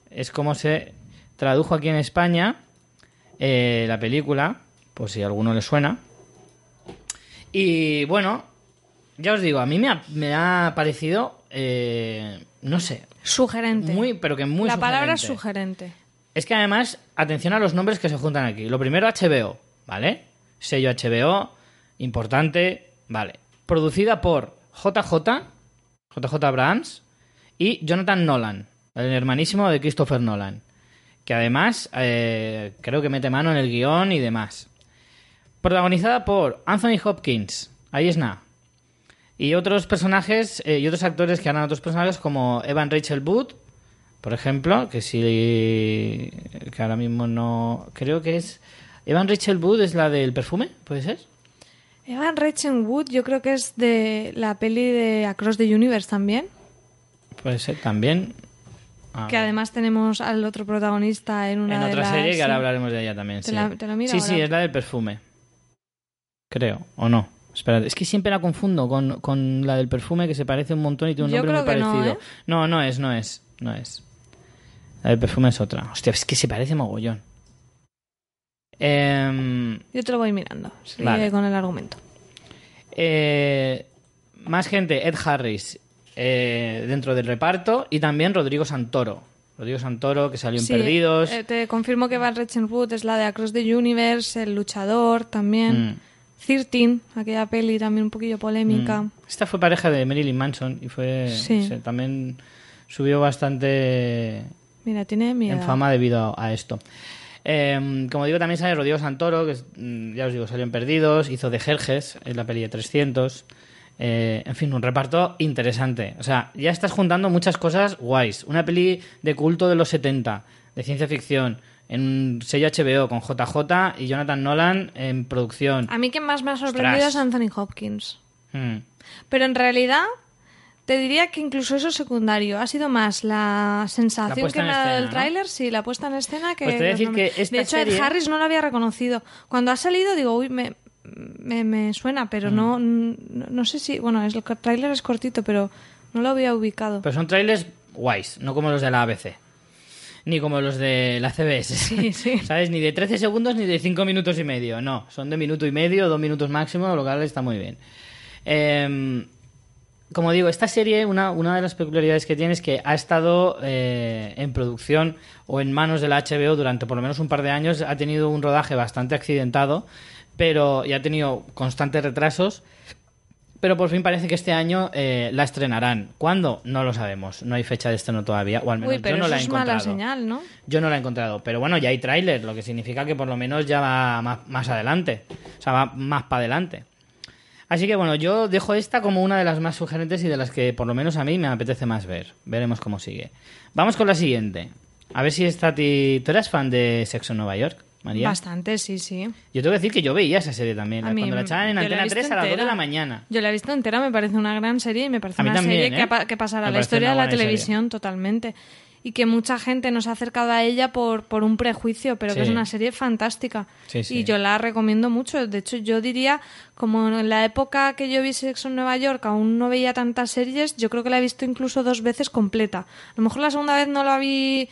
es como se tradujo aquí en España eh, la película, por si a alguno le suena. Y bueno, ya os digo, a mí me ha, me ha parecido, eh, no sé, Sugerente. muy, pero que muy la palabra es sugerente. Es que además, atención a los nombres que se juntan aquí. Lo primero, HBO, ¿vale? Sello HBO, importante, vale. Producida por JJ, JJ Abrams y Jonathan Nolan, el hermanísimo de Christopher Nolan. Que además, eh, creo que mete mano en el guion y demás. Protagonizada por Anthony Hopkins, ahí es nada. Y otros personajes, eh, y otros actores que harán otros personajes como Evan Rachel Wood, por ejemplo, que si que ahora mismo no creo que es Evan Rachel Wood es la del perfume, ¿puede ser? Evan Rachel Wood yo creo que es de la peli de Across the Universe también. Puede ser también. A que ver. además tenemos al otro protagonista en una en de otra las- serie que ahora hablaremos de ella también. Te sí, la- te lo miro sí, es la del perfume. Creo, o no. Espera, es que siempre la confundo con, con la del perfume que se parece un montón y tiene un Yo nombre muy no, parecido. ¿eh? no, no es, no es, no es. La del perfume es otra. Hostia, es que se parece mogollón. Em, Yo te lo voy mirando. Sigue Vale. con el argumento. Eh, más gente, Ed Harris eh, dentro del reparto y también Rodrigo Santoro. Rodrigo Santoro que salió en Sí, Perdidos. eh, te confirmo que Evan Rachel Wood es la de Across the Universe, El Luchador también. Mm. 13, aquella peli también un poquillo polémica. Mm. Esta fue pareja de Marilyn Manson y fue Sí. se- también subió bastante Mira, tiene mi en fama debido a esto. Eh, como digo, también sale Rodrigo Santoro, que es, mm, ya os digo, salió en Perdidos, hizo de Jerjes en la peli de 300. Eh, en fin, un reparto interesante. O sea, ya estás juntando muchas cosas guays. Una peli de culto de los 70, de ciencia ficción, en un sello HBO con JJ y Jonathan Nolan en producción. A mí quien más me ha sorprendido Ostras. es Anthony Hopkins. Mm. Pero en realidad, te diría que incluso eso es secundario. Ha sido más la sensación que me ha dado el ¿no? tráiler, sí, la puesta en escena que... Pues te voy a los decir nombres. que esta De hecho, serie- Ed Harris no lo había reconocido. Cuando ha salido, digo, uy, me, me, me suena, pero Mm. no, no, no sé si... Bueno, es, el tráiler es cortito, pero no lo había ubicado. Pero son trailers guays, no como los de la ABC. Ni como los de la CBS. Sí, sí. *laughs* ¿Sabes? Ni de 13 segundos ni de 5 minutos y medio. No, son de minuto y medio, dos minutos máximo, lo cual está muy bien. Em, como digo, esta serie, una, una de las peculiaridades que tiene es que ha estado eh, en producción o en manos de la HBO durante por lo menos un par de años. Ha tenido un rodaje bastante accidentado, pero y ha tenido constantes retrasos. Pero por fin parece que este año eh, la estrenarán. ¿Cuándo? No lo sabemos. No hay fecha de estreno todavía, o al menos Uy, pero yo no eso la he es encontrado. mala señal, ¿no? Yo no la he encontrado, pero bueno, ya hay tráiler, lo que significa que por lo menos ya va más, más adelante, o sea, va más para adelante. Así que bueno, yo dejo esta como una de las más sugerentes y de las que por lo menos a mí me apetece más ver. Veremos cómo sigue. Vamos con la siguiente. A ver si esta ti... ¿Tú eras fan de Sexo en Nueva York, María? Bastante, sí, sí. Yo tengo que decir que yo veía esa serie también, A cuando la echaban en Antena visto 3 a las 2 de la mañana. Yo la he visto entera, me parece una gran serie y me parece A una también, serie ¿eh? que, pa- que pasará a la historia de la televisión totalmente. Y que mucha gente nos ha acercado a ella por, por un prejuicio, pero que es una serie fantástica. Sí, sí. Y yo la recomiendo mucho. De hecho, yo diría, como en la época que yo vi Sexo en Nueva York, aún no veía tantas series, yo creo que la he visto incluso dos veces completa. A lo mejor la segunda vez no la vi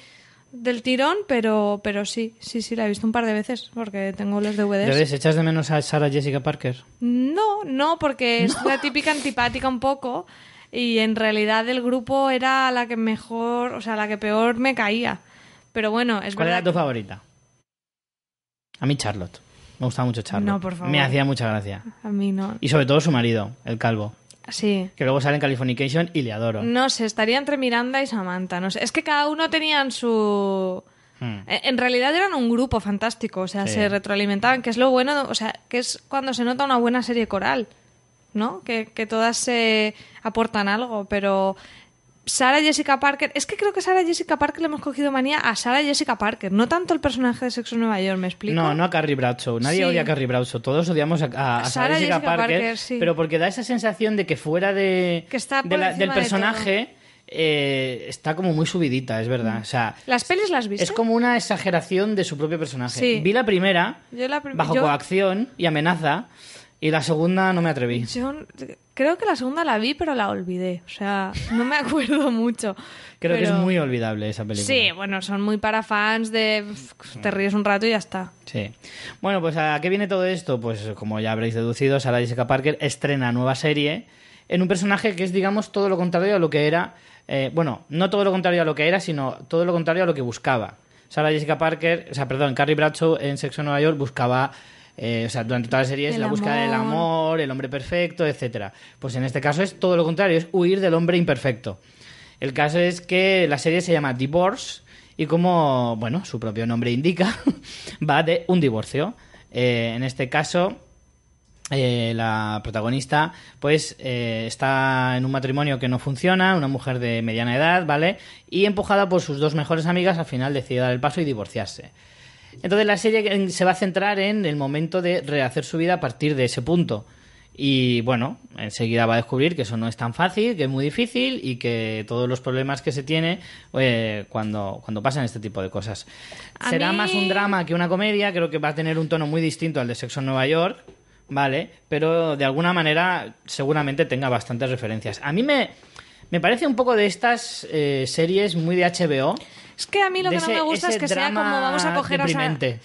del tirón, pero, pero sí, sí, sí, la he visto un par de veces porque tengo los DVDs. ¿Le ves? ¿Echas de menos a Sarah Jessica Parker? No, no, porque es la típica antipática un poco y en realidad del grupo era la que mejor, o sea, la que peor me caía. Pero bueno, es ¿Cuál verdad. era tu favorita? A mí Charlotte. Me gustaba mucho Charlotte. No, por favor. Me hacía mucha gracia. A mí no. Y sobre todo su marido, el calvo. Sí. Que luego sale en Californication y le adoro. No sé, estaría entre Miranda y Samantha. No sé. Es que cada uno tenían su. Hmm. En en realidad eran un grupo fantástico, o sea, Sí. se retroalimentaban, que es lo bueno, o sea, que es cuando se nota una buena serie coral, ¿no? Que, que todas se aportan algo, pero Sara Jessica Parker, es que creo que Sara Jessica Parker le hemos cogido manía a Sara Jessica Parker, no tanto el personaje de Sexo en Nueva York, ¿me explico? No, no a Carrie Bradshaw. Nadie Sí. odia a Carrie Bradshaw. Todos odiamos a, a- a Sarah Sarah Jessica, Jessica Parker, Parker, sí. pero porque da esa sensación de que fuera de, Que está de la- del de personaje eh, está como muy subidita, es verdad. O sea, ¿Las pelis las viste? es como una exageración de su propio personaje. Sí. Vi la primera Yo la prim- bajo yo- coacción y amenaza y la segunda no me atreví. Yo creo que la segunda la vi, pero la olvidé, o sea, no me *laughs* acuerdo mucho. Creo que es muy olvidable esa película. Sí, bueno, son muy para fans de te ríes un rato y ya está. Sí. Bueno, pues ¿a qué viene todo esto? Pues como ya habréis deducido, Sarah Jessica Parker estrena nueva serie en un personaje que es, digamos, todo lo contrario a lo que era. eh, bueno, no todo lo contrario a lo que era, sino todo lo contrario a lo que buscaba. Sarah Jessica Parker, o sea, perdón, Carrie Bradshaw en Sexo en Nueva York buscaba. Eh, o sea, durante toda la serie es El la búsqueda del amor. amor, el hombre perfecto, etcétera. Pues en este caso es todo lo contrario, es huir del hombre imperfecto. El caso es que la serie se llama Divorce y como, bueno, su propio nombre indica, *laughs* va de un divorcio. Eh, en este caso, eh, la protagonista pues eh, está en un matrimonio que no funciona, una mujer de mediana edad, ¿vale? Y empujada por sus dos mejores amigas, al final decide dar el paso y divorciarse. Entonces la serie se va a centrar en el momento de rehacer su vida a partir de ese punto. Y bueno, enseguida va a descubrir que eso no es tan fácil, que es muy difícil y que todos los problemas que se tiene eh, cuando, cuando pasan este tipo de cosas. A Será mí- más un drama que una comedia, creo que va a tener un tono muy distinto al de Sexo en Nueva York, ¿vale? Pero de alguna manera seguramente tenga bastantes referencias. A mí me, me parece un poco de estas eh, series muy de HBO. Es que a mí lo que no me gusta es que sea como vamos a coger deprimente.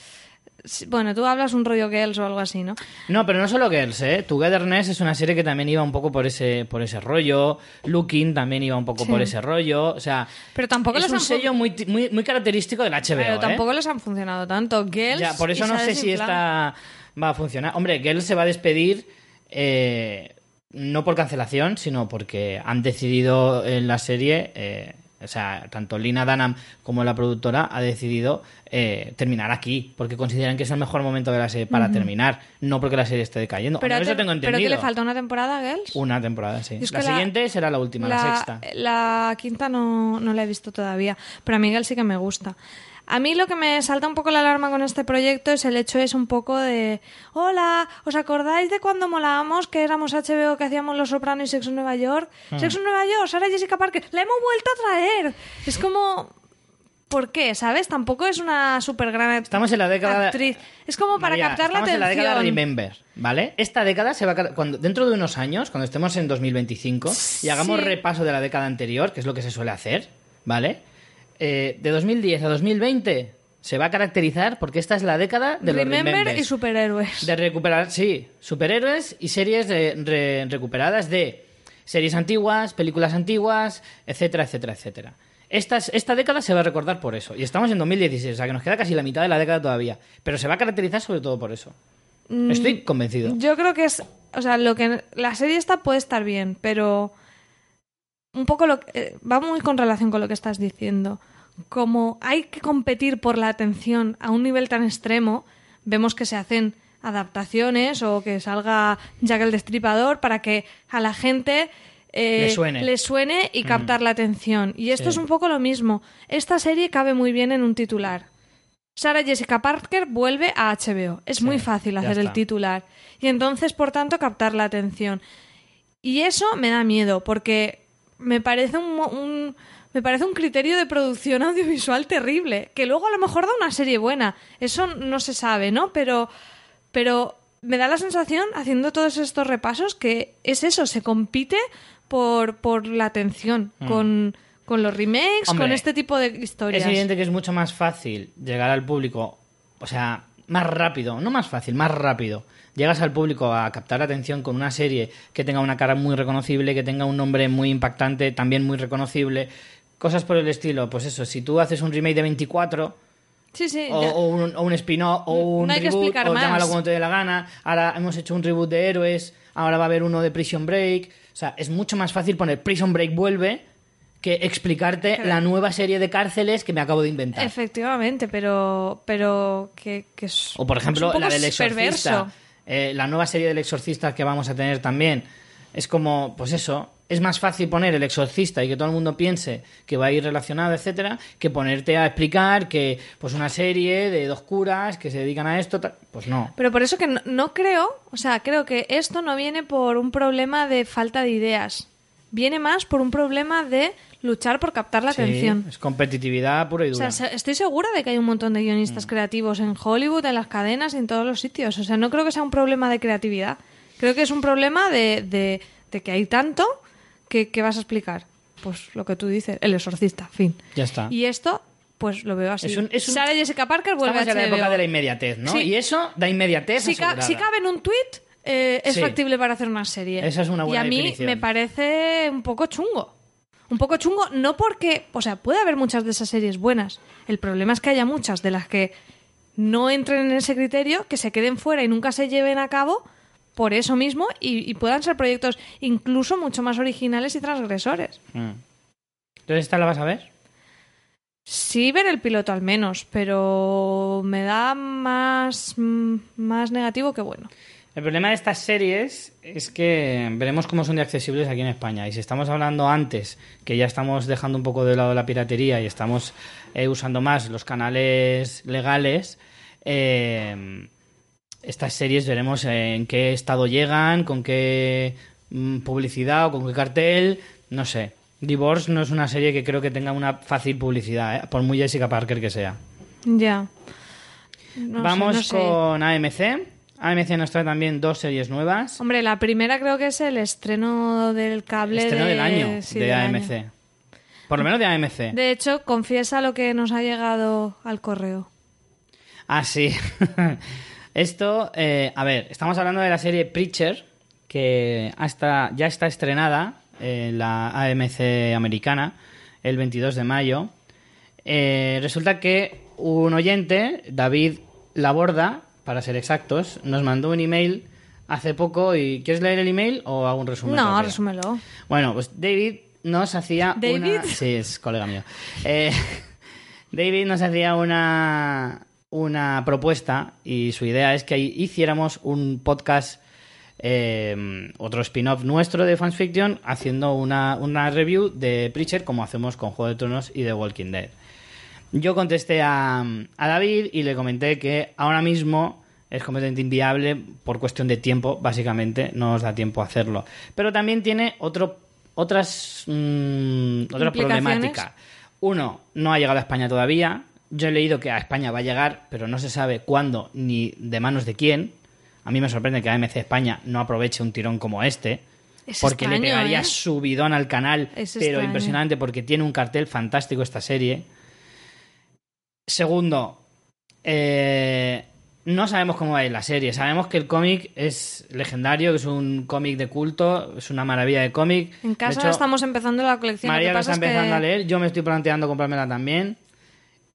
Sí, Bueno, tú hablas un rollo Girls o algo así, ¿no? No, pero no solo Girls, ¿eh? Togetherness es una serie que también iba un poco por ese, por ese rollo. Looking también iba un poco Sí. por ese rollo. O sea, Pero tampoco es un han sello muy, muy, muy característico del HBO, Pero ¿eh? tampoco les han funcionado tanto. Girls Ya, por eso no sé si esta va a funcionar. Hombre, Girls se va a despedir eh, no por cancelación, sino porque han decidido en la serie, eh, o sea, tanto Lina Dunham como la productora ha decidido eh, terminar aquí, porque consideran que es el mejor momento de la serie para terminar, no porque la serie esté decayendo. Pero, te- tengo entendido. pero que le falta una temporada a Girls. Una temporada, sí. La- siguiente será la última, la, sexta. la quinta no, no la he visto todavía, pero a Miguel sí que me gusta. A mí lo que me salta un poco la alarma con este proyecto es el hecho es un poco de hola, ¿os acordáis de cuando molábamos que éramos HBO que hacíamos Los Sopranos y Sexo en Nueva York? Hmm. Sexo en Nueva York, Sara Jessica Parker, la hemos vuelto a traer. Es como ¿Por qué? ¿Sabes? Tampoco es una super gran Estamos en la década actriz. Es como para María, captar la estamos en la década de Remember, ¿vale? Esta década se va a... Cuando, dentro de unos años, cuando estemos en 2025 y hagamos Sí. repaso de la década anterior, que es lo que se suele hacer, ¿vale? Eh, de 2010 a 2020 se va a caracterizar porque esta es la década de los Remember y superhéroes. De recuperar, sí, superhéroes y series de- re- recuperadas de series antiguas, películas antiguas, etcétera, etcétera, etcétera. Esta, es- esta década se va a recordar por eso. Y estamos en 2016, o sea que nos queda casi la mitad de la década todavía. Pero se va a caracterizar sobre todo por eso. Mm, Estoy convencido. Yo creo que es, o sea, lo que la serie esta puede estar bien, pero un poco lo que- eh, va muy con relación con lo que estás diciendo. Como hay que competir por la atención a un nivel tan extremo, vemos que se hacen adaptaciones o que salga Jack el Destripador para que a la gente eh, Le suene. le suene y captar la atención. Y esto Sí. es un poco lo mismo. Esta serie cabe muy bien en un titular. Sarah Jessica Parker vuelve a HBO. Es muy fácil hacer el titular. Y entonces, por tanto, captar la atención. Y eso me da miedo, porque me parece un, un- me parece un criterio de producción audiovisual terrible. Que luego a lo mejor da una serie buena. Eso no se sabe, ¿no? Pero, pero me da la sensación, haciendo todos estos repasos, que es eso, se compite por, por la atención Mm. con, con los remakes, Hombre, con este tipo de historias. Es evidente que es mucho más fácil llegar al público, o sea, más rápido, no más fácil, más rápido. Llegas al público a captar la atención con una serie que tenga una cara muy reconocible, que tenga un nombre muy impactante, también muy reconocible, cosas por el estilo. Pues eso, si tú haces un remake de 24 Sí, sí. o, un, o un spin-off o un No hay que reboot, o más. llámalo como te dé la gana, ahora hemos hecho un reboot de Héroes, ahora va a haber uno de Prison Break. O sea, es mucho más fácil poner Prison Break vuelve que explicarte Claro. la nueva serie de cárceles que me acabo de inventar. Efectivamente, pero, pero que, que es. O por ejemplo, es un la poco del exorcista. perverso. Eh, la nueva serie del exorcista que vamos a tener también. Es como, pues eso, es más fácil poner el exorcista y que todo el mundo piense que va a ir relacionado, etcétera, que ponerte a explicar que pues una serie de dos curas que se dedican a esto, pues no. Pero por eso que no, no creo, o sea, creo que esto no viene por un problema de falta de ideas. Viene más por un problema de luchar por captar la Sí, atención. es competitividad pura y O dura. sea, se- estoy segura de que hay un montón de Mm. guionistas creativos en Hollywood, en las cadenas y en todos los sitios. O sea, no creo que sea un problema de creatividad. Creo que es un problema de, de- de que hay tanto que, que vas a explicar. Pues lo que tú dices, el exorcista, fin. ya está. Y esto, pues lo veo así. Es un- es un- Sara Jessica Parker vuelve Estamos a la época de la inmediatez, ¿no? Sí. Y eso da inmediatez si, ca- si cabe en un tweet eh, es Sí. factible para hacer una serie. Esa es una buena Y a mí definición. me parece un poco chungo. Un poco chungo, no porque, o sea, puede haber muchas de esas series buenas. El problema es que haya muchas de las que no entren en ese criterio, que se queden fuera y nunca se lleven a cabo por eso mismo y, y puedan ser proyectos incluso mucho más originales y transgresores. Mm. Entonces, ¿esta la vas a ver? Sí ver el piloto al menos, pero me da más, mm, más negativo que bueno. El problema de estas series es que veremos cómo son de accesibles aquí en España. Y si estamos hablando antes, que ya estamos dejando un poco de lado la piratería y estamos eh, usando más los canales legales, eh, estas series veremos en qué estado llegan, con qué mm, publicidad o con qué cartel, no sé. Divorce no es una serie que creo que tenga una fácil publicidad, ¿eh? por muy Jessica Parker que sea. Ya. No sé, Vamos no sé. con AMC. AMC nos trae también dos series nuevas. Hombre, la primera creo que es el estreno del cable Estreno de- del año sí, de del AMC. año. Por lo menos de AMC. De hecho, confiesa lo que nos ha llegado al correo. Ah, sí. *laughs* Esto, eh, a ver, estamos hablando de la serie Preacher, que hasta, ya está estrenada en la AMC americana el 22 de mayo. Eh, resulta que un oyente, David Laborda, para ser exactos, nos mandó un email hace poco y ¿quieres leer el email o hago un resumen? No, rápido? resúmelo. Bueno, pues David nos hacía ¿David? una... Sí, es colega mío. Eh, *laughs* David nos hacía una, una propuesta y su idea es que hiciéramos un podcast, eh, otro spin-off nuestro de Fans Fiction, haciendo una, una review de Preacher como hacemos con Juego de Tronos y The Walking Dead. Yo contesté a, a David y le comenté que ahora mismo es completamente inviable por cuestión de tiempo, básicamente, no nos da tiempo a hacerlo. Pero también tiene otro, otras, mm, otra problemática. Uno, no ha llegado a España todavía. Yo he leído que a España va a llegar, pero no se sabe cuándo ni de manos de quién. A mí me sorprende que AMC España no aproveche un tirón como este. Es porque le extraño, pegaría ¿eh? subidón al canal, Es pero extraño. impresionante porque tiene un cartel fantástico esta serie. Segundo, eh, no sabemos cómo va a ir la serie. Sabemos que el cómic es legendario, que es un cómic de culto, es una maravilla de cómic. En De casa hecho, estamos empezando la colección. María lo que está pasa es que- empezando a leer, yo me estoy planteando comprármela también.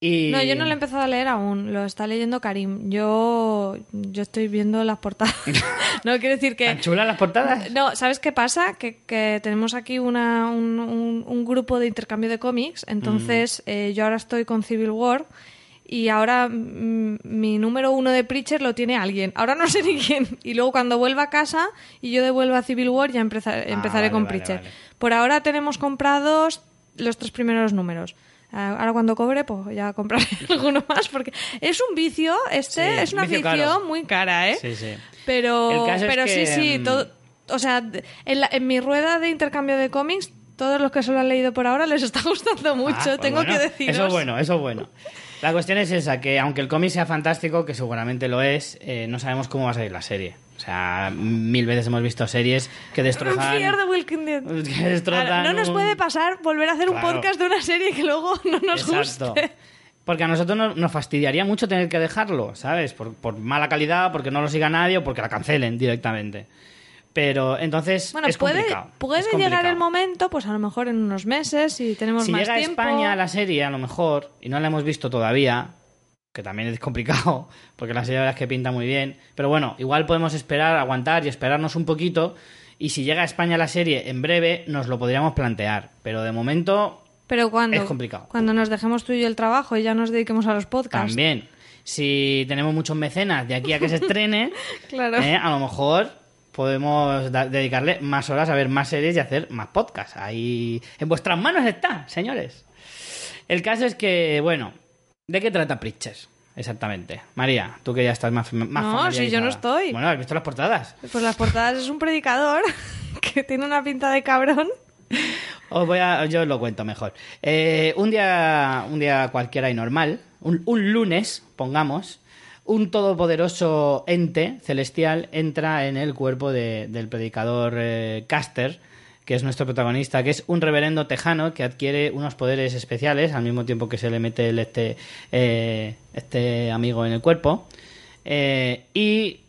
Y... No, yo no lo he empezado a leer aún, lo está leyendo Karim. Yo, yo estoy viendo las portadas. *laughs* no, quiero decir que... ¿Tan chulas las portadas? No, ¿sabes qué pasa? Que, que tenemos aquí una, un, un- un grupo de intercambio de cómics, entonces Mm. eh, yo ahora estoy con Civil War y ahora mi número uno de Preacher lo tiene alguien. Ahora no sé ni quién. Y luego cuando vuelva a casa y yo devuelva a Civil War ya empeza- empezaré vale, con vale, Preacher. vale. Por ahora tenemos comprados los tres primeros números. Ah, Ahora cuando cobre, pues ya compraré *laughs* alguno más, porque es un vicio, este Sí, es una vicio afición caro. muy cara, ¿eh? Sí, sí. Pero, es pero que, sí, sí, mm, todo, o sea, en, la- en mi rueda de intercambio de cómics, todos los que se lo han leído por ahora les está *laughs* gustando mucho, Ah, pues tengo bueno, que deciros. Eso es bueno, eso es bueno. La cuestión es esa, que aunque el cómic sea fantástico, que seguramente lo es, eh, no sabemos cómo va a salir la serie. O sea, mil veces hemos visto series que destrozan... The Walking Dead. *laughs* que destrozan no nos un- puede pasar volver a hacer un podcast de una serie que luego *laughs* no nos Exacto. guste. Porque a nosotros nos, nos fastidiaría mucho tener que dejarlo, ¿sabes? Por, por mala calidad, porque no lo siga nadie o porque la cancelen directamente. Pero entonces Bueno, es puede, complicado. puede es llegar el momento, pues a lo mejor en unos meses, si tenemos Si más llega tiempo. a España la serie, a lo mejor, y no la hemos visto todavía, que también es complicado, *laughs* porque la serie la verdad es que pinta muy bien, pero bueno, igual podemos esperar, aguantar y esperarnos un poquito, y si llega a España la serie en breve, nos lo podríamos plantear, pero de momento Pero cuando, es complicado. cuando nos dejemos tú y yo el trabajo y ya nos dediquemos a los podcasts. También, si tenemos muchos mecenas de aquí a que se estrene, *laughs* Claro. eh, a lo mejor podemos dedicarle más horas a ver más series y hacer más podcasts. Ahí en vuestras manos está, señores. El caso es que, bueno, ¿de qué trata Pritches? Exactamente. María, tú que ya estás más, más No, si yo no estoy. Bueno, ¿has visto las portadas? Pues las portadas es un predicador *laughs* que tiene una pinta de cabrón. Os voy a, yo os lo cuento mejor. Eh, un día, un día cualquiera y normal, un, un lunes, pongamos, un todopoderoso ente celestial entra en el cuerpo de- del predicador eh, Caster, que es nuestro protagonista, que es un reverendo tejano que adquiere unos poderes especiales al mismo tiempo que se le mete este, eh, este amigo en el cuerpo. Eh, y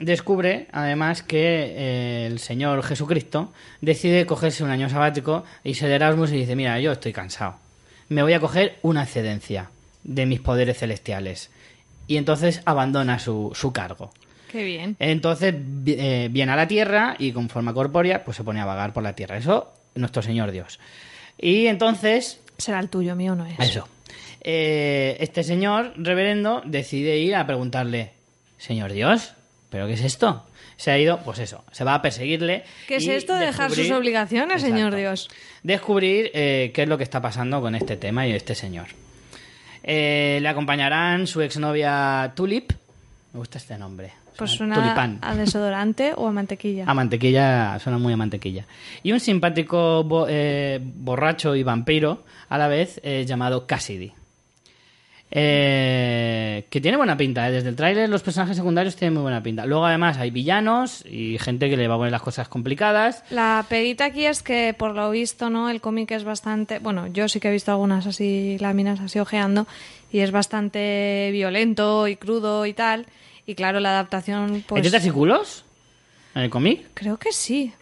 descubre además que eh, el Señor Jesucristo decide cogerse un año sabático y se de Erasmus y dice, mira, yo estoy cansado, me voy a coger una excedencia de mis poderes celestiales. Y entonces abandona su, su cargo. Qué bien. Entonces eh, viene a la tierra y con forma corpórea pues se pone a vagar por la tierra. Eso, nuestro Señor Dios. Y entonces Será el tuyo, mío no es. eso. Eh, este señor reverendo decide ir a preguntarle, Señor Dios, ¿pero qué es esto? Se ha ido, pues eso, se va a perseguirle. ¿Qué es esto de dejar sus obligaciones, señor. Dios? Descubrir eh, qué es lo que está pasando con este tema y este señor. Eh, le acompañarán su exnovia Tulip. Me gusta este nombre. Pues Suena Tulipán. a desodorante o a mantequilla. A mantequilla, suena muy a mantequilla. Y un simpático bo- eh, borracho y vampiro, a la vez, eh, llamado Cassidy. Eh, que tiene buena pinta, ¿eh? desde el tráiler los personajes secundarios tienen muy buena pinta. Luego además hay villanos y gente que le va a poner las cosas complicadas. La peguita aquí es que, por lo visto, ¿no? El cómic es bastante... Bueno, yo sí que he visto algunas así láminas así ojeando y es bastante violento y crudo y tal. Y claro, la adaptación, pues... ¿Hay tetas y culos? ¿En el cómic? Creo que sí.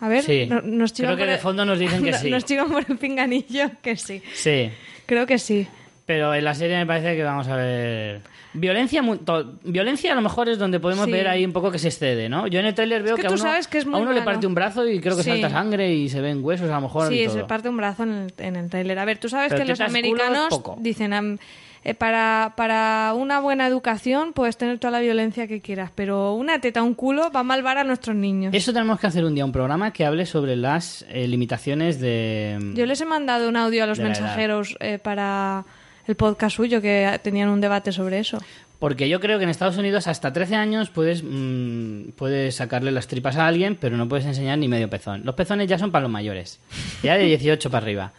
A ver, Sí. nos chivan Creo que por de el- fondo nos dicen que *laughs* sí. Nos chivan por el pinganillo que sí. Sí. Creo que sí. Pero en la serie me parece que vamos a ver. Violencia, violencia a lo mejor es donde podemos Sí. ver ahí un poco que se excede, ¿no? Yo en el tráiler veo que que, tú a uno, sabes que es muy a uno le parte un brazo y creo que Sí. salta sangre y se ven huesos a lo mejor y Sí, todo. se parte un brazo en el, en el trailer. A ver, tú sabes Pero que los americanos dicen eh, para, para una buena educación puedes tener toda la violencia que quieras, pero una teta, un culo va a malvar a nuestros niños. Eso tenemos que hacer un día un programa que hable sobre las eh, limitaciones de. Yo les he mandado un audio a los mensajeros eh, para el podcast suyo que tenían un debate sobre eso. Porque yo creo que en Estados Unidos hasta 13 años puedes, mm, puedes sacarle las tripas a alguien, pero no puedes enseñar ni medio pezón. Los pezones ya son para los mayores. Ya de 18 para arriba.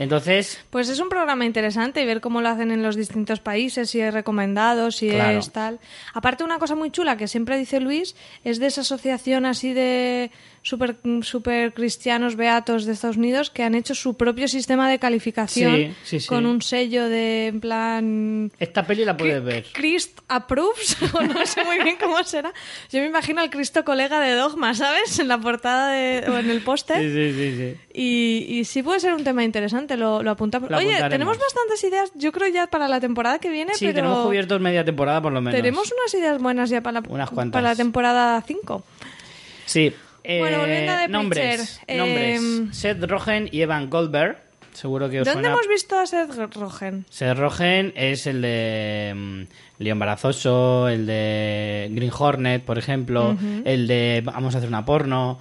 Entonces, Pues es un programa interesante y ver cómo lo hacen en los distintos países, si es recomendado, si Claro. es tal. Aparte, una cosa muy chula que siempre dice Luis es de esa asociación así de super, super cristianos beatos de Estados Unidos que han hecho su propio sistema de calificación Sí, sí, sí. con un sello de en plan esta peli la puedes ver. Christ approves, *laughs* o no sé muy bien cómo será. Yo me imagino al Cristo colega de Dogma, ¿sabes? En la portada de, o en el póster. Sí, sí, sí, sí. Y, y sí puede ser un tema interesante, lo, lo apuntamos. Lo Oye, tenemos bastantes ideas, yo creo ya para la temporada que viene, Sí, pero tenemos cubiertos media temporada por lo menos. tenemos unas ideas buenas ya para la, Unas cuantas. para la temporada 5. Sí. Bueno, Eh, volviendo a The nombres, Preacher, eh, nombres. Seth Rogen y Evan Goldberg. Seguro que os ¿Dónde suena. hemos visto a Seth Rogen? Seth Rogen es el de mm, León Barazoso, el de Green Hornet, por ejemplo, Ujú. el de Vamos a hacer una porno.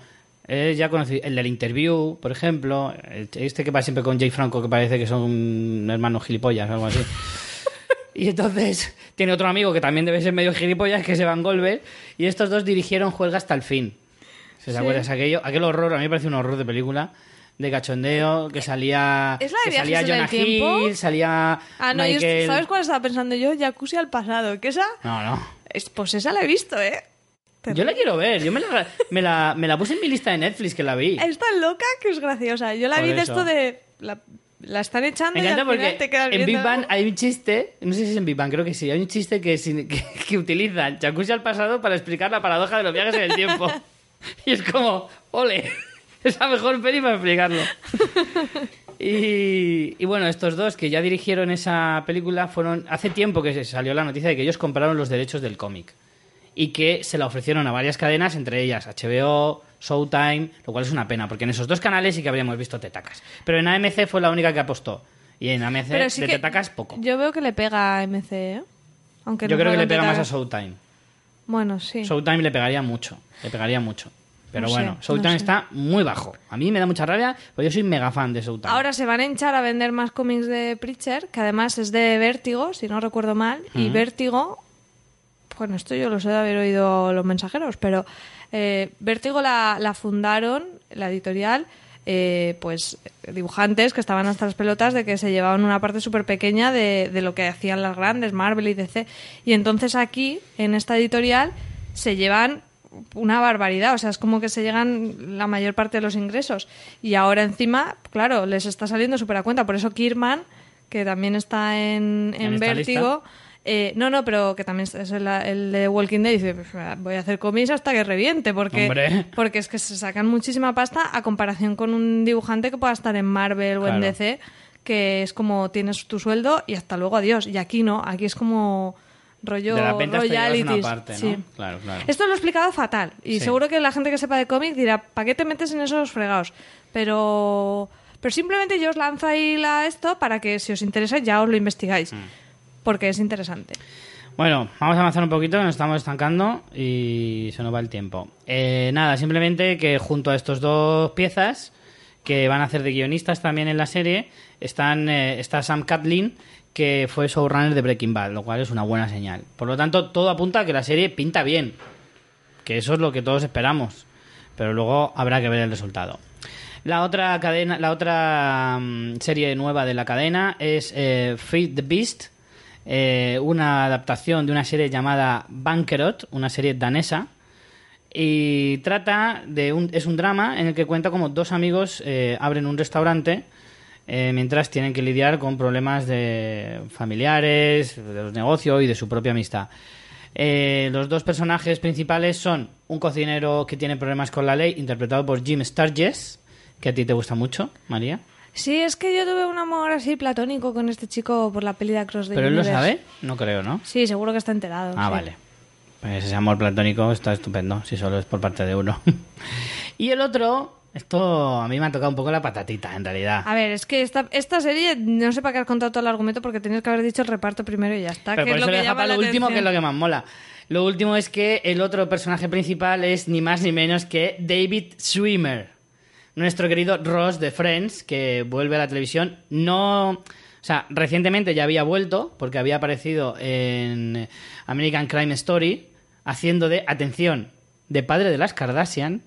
Eh, ya conocí el del interview, por ejemplo, este que va siempre con Jay Franco, que parece que son hermanos gilipollas o algo así. *laughs* y entonces tiene otro amigo que también debe ser medio gilipollas, que es Evan Goldberg, y estos dos dirigieron Juega hasta el fin. ¿Se Sí. acuerdas aquello? Aquel horror, a mí me parece un horror de película, de cachondeo, que salía, ¿Es la de que salía Jonah? Hill, salía Ah, no, yo Michael... ¿sabes cuál estaba pensando yo? Jacuzzi al pasado, que esa... No, no. es- pues esa la he visto, ¿eh? Yo la quiero ver. Yo me la, me, la, me la puse en mi lista de Netflix que la vi. Es tan loca que es graciosa. Yo la Por vi de eso. esto de... La, la están echando Me y al encanta final porque te quedas en Big Bang hay un chiste, no sé si es en Big Bang, creo que sí, hay un chiste que, *laughs* que, que utilizan Jacuzzi al pasado para explicar la paradoja de los viajes en el tiempo. *laughs* Y es como, ole, *laughs* es la mejor peli para explicarlo. Y, y bueno, estos dos que ya dirigieron esa película fueron. Hace tiempo que se salió la noticia de que ellos compraron los derechos del cómic y que se la ofrecieron a varias cadenas, entre ellas HBO, Showtime, lo cual es una pena, porque en esos dos canales sí que habríamos visto tetacas. Pero en AMC fue la única que apostó. Y en AMC Pero sí de que tetacas poco. Yo veo que le pega a MC, ¿eh? Aunque Yo no creo que le pega más a. Showtime. Bueno, sí. Showtime le pegaría mucho, le pegaría mucho. Pero No sé, bueno, no Showtime sé. está muy bajo. A mí me da mucha rabia, porque yo soy mega fan de Showtime. Ahora se van a hinchar a vender más cómics de Preacher, que además es de Vértigo, si no recuerdo mal. Y. Vértigo, bueno, esto yo lo sé de haber oído los mensajeros, pero eh, Vértigo la, la fundaron, la editorial, eh, pues dibujantes que estaban hasta las pelotas de que se llevaban una parte súper pequeña de, de lo que hacían las grandes, Marvel y DC. Y entonces aquí, en esta editorial, se llevan una barbaridad, o sea, es como que se llegan la mayor parte de los ingresos. Y ahora encima, claro, les está saliendo súper a cuenta. Por eso Kirman, que también está en, en ¿En esta Vértigo, eh, no, no, pero que también es el, el de Walking Dead, dice, "Pues, voy a hacer cómics hasta que reviente, porque, Hombre. *laughs* porque es que se sacan muchísima pasta a comparación con un dibujante que pueda estar en Marvel o en. DC, que es como tienes tu sueldo y hasta luego adiós. Y aquí no, aquí es como rollo de royalties. parte, ¿no? Sí. Claro, claro. Esto lo he explicado fatal. Y Sí. seguro que la gente que sepa de cómic dirá, ¿para qué te metes en esos fregados? Pero, pero simplemente yo os lanzo ahí la, esto para que si os interesa ya os lo investigáis. Mm. Porque es interesante. Bueno, vamos a avanzar un poquito, nos estamos estancando y se nos va el tiempo. Eh, nada, simplemente que junto a estos dos piezas que van a hacer de guionistas también en la serie, están, eh, está Sam Catlin, que fue showrunner de Breaking Bad, lo cual es una buena señal. Por lo tanto, todo apunta a que la serie pinta bien, que eso es lo que todos esperamos, pero luego habrá que ver el resultado. La otra cadena, la otra mm, serie nueva de la cadena es eh, Feed the Beast, eh, una adaptación de una serie llamada Bankerot, una serie danesa, y trata de un, es un drama en el que cuenta como dos amigos eh, abren un restaurante eh, mientras tienen que lidiar con problemas de familiares, de los negocios y de su propia amistad. Los dos personajes principales son un cocinero que tiene problemas con la ley, interpretado por Jim Sturgess, que a ti te gusta mucho, María. Sí, es que yo tuve un amor así platónico con este chico por la peli de Across the ¿Pero él lo Universe. sabe? No creo, ¿no? Sí, seguro que está enterado. Ah, sí. vale. Pues ese amor platónico está estupendo, si solo es por parte de uno. *laughs* y el otro, esto a mí me ha tocado un poco la patatita, en realidad. A ver, es que esta, esta serie, no sé para qué has contado todo el argumento porque tenías que haber dicho el reparto primero y ya está. Pero que por es eso lo que deja para lo último, que es lo que más mola. Lo último es que el otro personaje principal es ni más ni menos que David Schwimmer, nuestro querido Ross de Friends, que vuelve a la televisión. No. O sea, recientemente ya había vuelto, porque había aparecido en American Crime Story, haciendo de, atención, de padre de las Kardashian.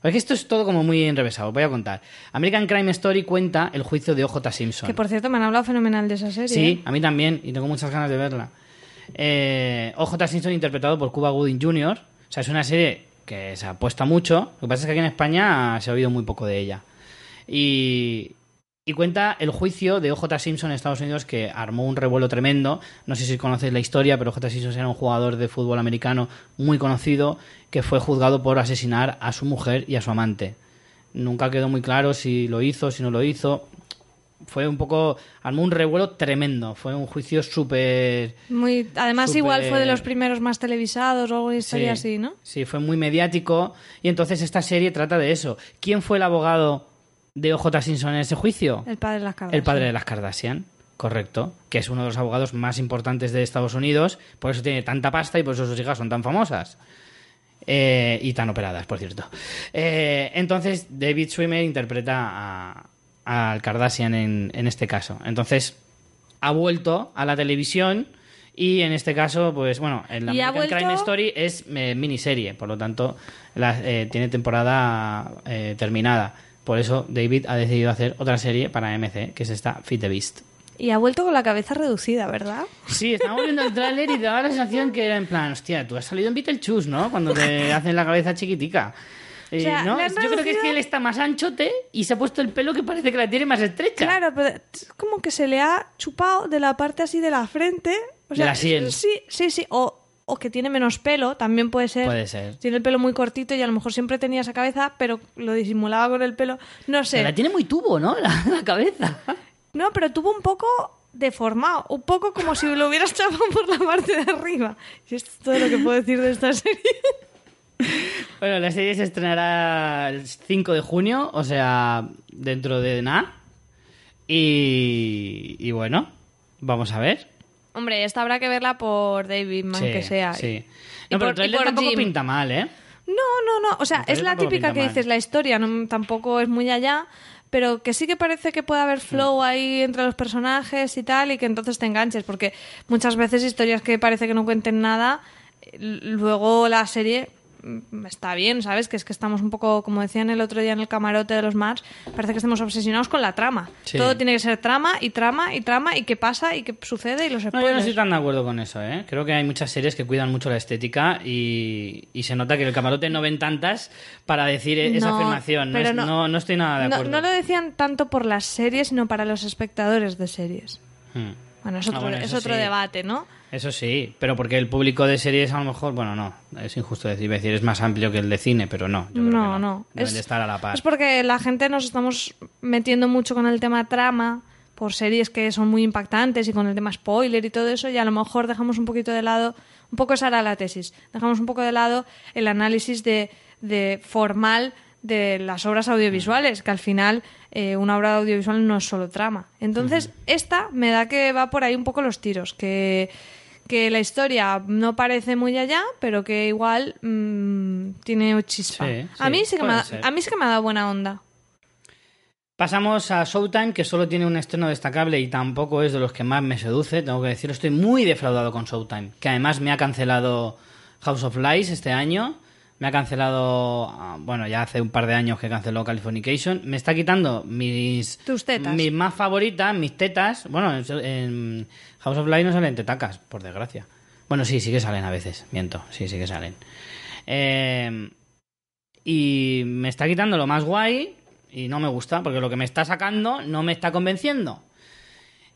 Porque esto es todo como muy enrevesado, voy a contar. American Crime Story cuenta el juicio de OJ Simpson. Que por cierto me han hablado fenomenal de esa serie. Sí, ¿eh? a mí también, y tengo muchas ganas de verla. Eh, OJ Simpson interpretado por Cuba Gooding Jr. O sea, es una serie que se apuesta mucho. Lo que pasa es que aquí en España se ha oído muy poco de ella. Y, y cuenta el juicio de OJ Simpson en Estados Unidos que armó un revuelo tremendo. No sé si conocéis la historia, pero OJ Simpson era un jugador de fútbol americano muy conocido que fue juzgado por asesinar a su mujer y a su amante. Nunca quedó muy claro si lo hizo, si no lo hizo. Fue un poco. armó un revuelo tremendo. Fue un juicio súper. Muy, además, igual fue de los primeros más televisados o alguna historia Sí, así, ¿no? Sí, fue muy mediático. Y entonces esta serie trata de eso. ¿Quién fue el abogado de OJ Simpson en ese juicio? El padre de las Kardashian. El padre de las Kardashian, correcto. Que es uno de los abogados más importantes de Estados Unidos. Por eso tiene tanta pasta y por eso sus hijas son tan famosas. Eh, y tan operadas, por cierto. Eh, entonces, David Schwimmer interpreta a- al Kardashian en, en este caso. Entonces, ha vuelto a la televisión y en este caso, pues bueno, en la American Crime vuelto- Story es eh, miniserie, por lo tanto, la- eh, tiene temporada eh, terminada. Por eso David ha decidido hacer otra serie para AMC, que es esta Fit the Beast. Y ha vuelto con la cabeza reducida, ¿verdad? Sí, estábamos viendo el tráiler y daba la sensación que era en plan, hostia, tú has salido en Beetlejuice, ¿no? Cuando te *laughs* hacen la cabeza chiquitica. Eh, Yo creo que es que él está más anchote y se ha puesto el pelo que parece que la tiene más estrecha. Claro, pero es como que se le ha chupado de la parte así de la frente. O De sea, la sien. Sí, sí, sí. O, o que tiene menos pelo, también puede ser. Puede ser. Tiene el pelo muy cortito y a lo mejor siempre tenía esa cabeza, pero lo disimulaba con el pelo. No sé. La tiene muy tubo, ¿no? *laughs* La, la cabeza. No, pero tuvo un poco deformado, un poco como si lo hubieras *laughs* chapado por la parte de arriba. Y esto es todo lo que puedo decir de esta serie. *laughs* Bueno, la serie se estrenará el 5 de junio, o sea, dentro de nada. Y, y bueno, vamos a ver. Hombre, esta habrá que verla por David Man, Sí, que sea. Sí. Y No, pero por- el trailer por tampoco Jim. pinta mal, ¿eh? No, no, no. O sea, es la tampoco típica pinta que mal. dices, la historia no, tampoco es muy allá, pero que sí que parece que puede haber flow ahí entre los personajes y tal, y que entonces te enganches, porque muchas veces historias que parece que no cuenten nada, eh, luego la serie mm, está bien, ¿sabes? Que es que estamos un poco, como decían el otro día en el camarote de los Mars, parece que estemos obsesionados con la trama. Sí. Todo tiene que ser trama y trama y trama y qué pasa y qué sucede y los No, yo no estoy tan de acuerdo con eso, ¿eh? Creo que hay muchas series que cuidan mucho la estética y, y se nota que el camarote no ven tantas para decir esa No, afirmación. No, pero es- no- no, estoy nada de acuerdo. no lo decían tanto por las series, sino para los espectadores de series. Hmm. Bueno, es otro, Ah, bueno, es eso otro sí. debate, ¿no? Eso sí, pero porque el público de series a lo mejor, bueno, no, es injusto decir, decir, es más amplio que el de cine, pero no. yo creo que No, no. Deben Es, de estar a la par. es porque la gente nos estamos metiendo mucho con el tema trama por series que son muy impactantes y con el tema spoiler y todo eso y a lo mejor dejamos un poquito de lado, un poco esa era la tesis, dejamos un poco de lado el análisis de, de formal de las obras audiovisuales, que al final eh, una obra audiovisual no es solo trama. Entonces, esta me da que va por ahí un poco los tiros, que, que la historia no parece muy allá, pero que igual mm, tiene chispa. Sí, a, mí sí que me ha, a mí sí que me ha dado buena onda. Pasamos a Showtime, que solo tiene un estreno destacable y tampoco es de los que más me seduce, tengo que decirlo. Estoy muy defraudado con Showtime, que además me ha cancelado House of Lies este año. Me ha cancelado, ah, bueno, ya hace un par de años que canceló Californication. Me está quitando mis, Tus tetas. mis más favoritas, mis tetas. Bueno, en, en House of Lies no salen tetacas, por desgracia. Bueno, sí, sí que salen a veces, miento, sí, sí que salen. Eh, y me está quitando lo más guay y no me gusta porque lo que me está sacando no me está convenciendo.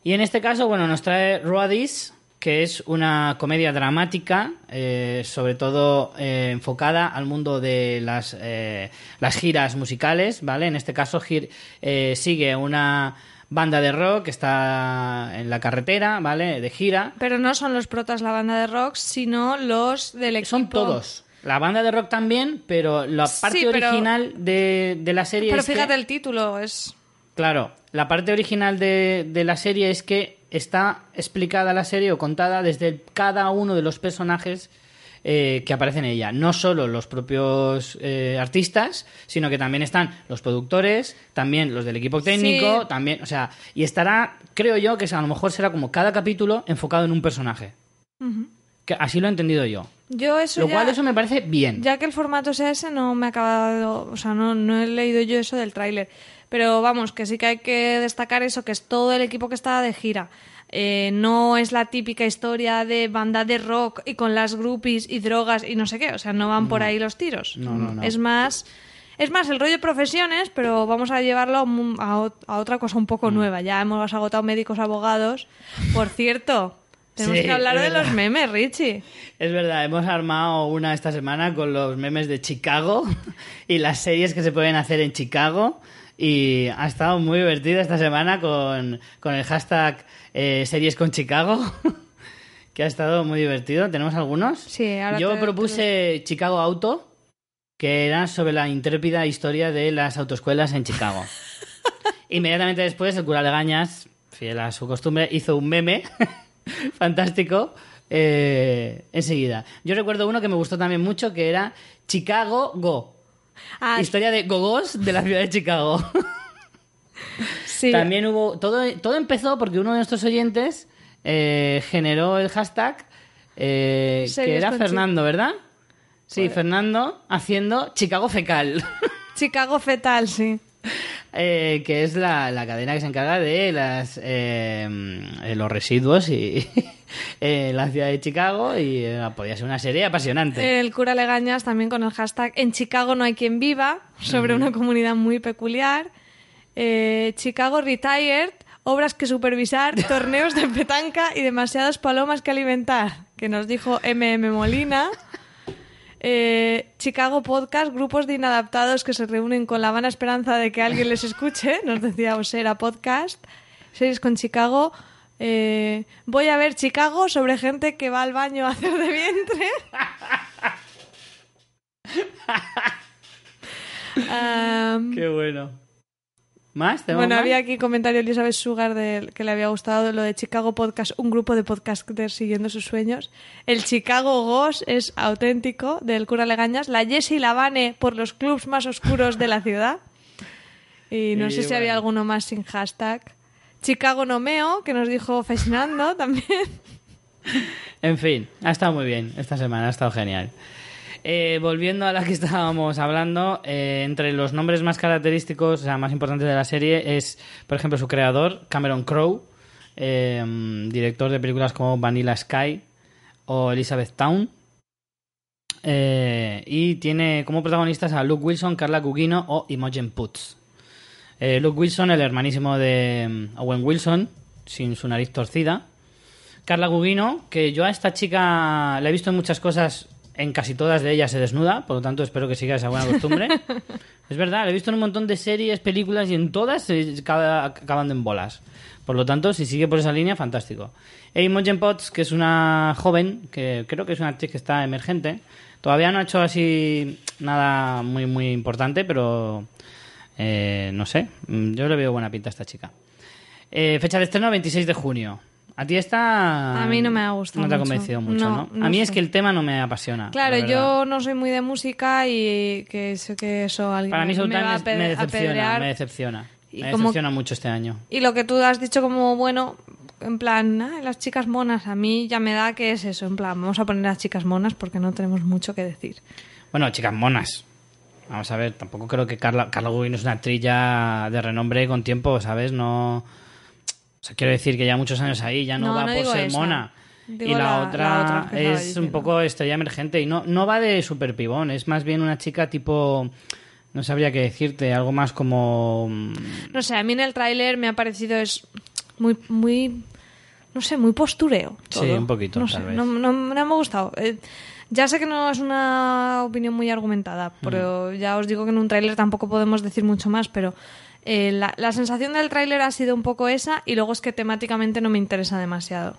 Y en este caso, bueno, nos trae Roadies, que es una comedia dramática, eh, sobre todo eh, enfocada al mundo de las, eh, las giras musicales, ¿vale? En este caso gir- sigue una banda de rock que está en la carretera, ¿vale? De gira. Pero no son los protas la banda de rock, sino los del equipo. Son todos. La banda de rock también, pero la parte Sí, pero- original de, de la serie Pero es que- fíjate el título, es... Claro, la parte original de, de la serie es que está explicada la serie o contada desde cada uno de los personajes eh, que aparecen en ella. No solo los propios eh, artistas, sino que también están los productores, también los del equipo técnico, Sí. también, o sea, y estará, creo yo, que a lo mejor será como cada capítulo enfocado en un personaje. Que así lo he entendido yo. Yo eso Lo ya- cual eso me parece bien. Ya que el formato sea ese, no me ha acabado. O sea, no, no he leído yo eso del tráiler. Pero vamos, que sí que hay que destacar eso, que es todo el equipo que está de gira. Eh, no es la típica historia de banda de rock y con las groupies y drogas y no sé qué. O sea, no van por ahí los tiros. No, no, no. Es más. Es más, el rollo profesiones, pero vamos a llevarlo a, un- a ot- a otra cosa un Mm. poco nueva. Ya hemos agotado médicos, abogados. Por cierto, *laughs* tenemos Sí, que hablar de los memes, Richie. Es verdad, hemos armado una esta semana con los memes de Chicago *laughs* y las series que se pueden hacer en Chicago. Y ha estado muy divertida esta semana con, con el hashtag eh, series con Chicago, *laughs* que ha estado muy divertido. ¿Tenemos algunos? Sí, ahora Yo te- propuse Chicago Auto, que era sobre la intrépida historia de las autoescuelas en Chicago. *laughs* Inmediatamente después, el cura Legañas, fiel a su costumbre, hizo un meme *laughs* fantástico eh, enseguida. Yo recuerdo uno que me gustó también mucho, que era Chicago Go. Ah, Historia de gogos de la ciudad de Chicago. *laughs* sí. También hubo... Todo, todo empezó porque uno de nuestros oyentes eh, generó el hashtag eh, que era Fernando, ¿verdad? Sí, Fernando haciendo Chicago fecal. *laughs* Chicago fetal, sí. *laughs* eh, que es la, la cadena que se encarga de las eh, eh, los residuos y *laughs* en la ciudad de Chicago y podía ser una serie apasionante. El cura Legañas también con el hashtag En Chicago no hay quien viva, sobre una comunidad muy peculiar. Eh, Chicago Retired, obras que supervisar, *laughs* torneos de petanca y demasiadas palomas que alimentar, que nos dijo MM Molina. Eh, Chicago Podcast, grupos de inadaptados que se reúnen con la vana esperanza de que alguien les escuche, *laughs* nos decía Osera Podcast. Series con Chicago. Eh, voy a ver Chicago sobre gente que va al baño a hacer de vientre. *laughs* Qué bueno. ¿Más? ¿Tenemos bueno, más? había aquí comentario de Elizabeth Sugar de, que le había gustado lo de Chicago Podcast, un grupo de podcasters siguiendo sus sueños. El Chicago Ghost es auténtico, del cura Legañas. La Jessie Lavane por los clubs más oscuros de la ciudad. Y no Y sé si había alguno más sin hashtag. Chicago Nomeo, que nos dijo Fernando también. En fin, ha estado muy bien esta semana, ha estado genial. Eh, volviendo a la que *laughs* estábamos hablando, eh, entre los nombres más característicos, o sea, más importantes de la serie es, por ejemplo, su creador, Cameron Crowe, eh, director de películas como Vanilla Sky o Elizabeth Town. Y tiene como protagonistas a Luke Wilson, Carla Gugino o Imogen. Eh, Luke Wilson, el hermanísimo de mm, Owen Wilson, sin su nariz torcida. Carla Gugino, que yo a esta chica la he visto en muchas cosas, en casi todas de ellas se desnuda, por lo tanto espero que siga esa buena costumbre. *laughs* es verdad, la he visto en un montón de series, películas y en todas se acaba acabando en bolas. Por lo tanto, si sigue por esa línea, fantástico. Imogen Potts, que es una joven, que creo que es una actriz que está emergente, todavía no ha hecho así nada muy, muy importante, pero eh, no sé, mm, yo le veo buena pinta a esta chica. Eh, fecha de estreno 26 de junio. A ti esta... A mí no me ha gustado No te ha convencido mucho, No, a mí es que el tema no me apasiona. Claro, yo no soy muy de música y que sé que eso alguien Para mí me va a me decepciona, me decepciona. Y Me como- decepciona mucho este año. Y lo que tú has dicho como bueno, en plan, "Ah, las chicas monas, a mí ya me da que es eso, en plan, vamos a poner a las chicas monas porque no tenemos mucho que decir. Bueno, chicas monas. Vamos a ver, tampoco creo que Carla, Carla Gugino es una actriz ya de renombre con tiempo, ¿sabes? No... O sea, quiero decir que ya muchos años ahí, ya no, No, va no por ser esa. mona. Digo y la, la- otra, la es un poco estrella emergente y no, no va de super pibón, es más bien una chica tipo... No sabría qué decirte, algo más como... mm, No sé, a mí en el tráiler me ha parecido es muy, muy, no sé, muy postureo. Sí, un poquito, No tal sé, vez. no, no- no me ha gustado. Eh, ya sé que no es una opinión muy argumentada, pero Mm. ya os digo que en un tráiler tampoco podemos decir mucho más, pero eh, la, la sensación del tráiler ha sido un poco esa y luego es que temáticamente no me interesa demasiado.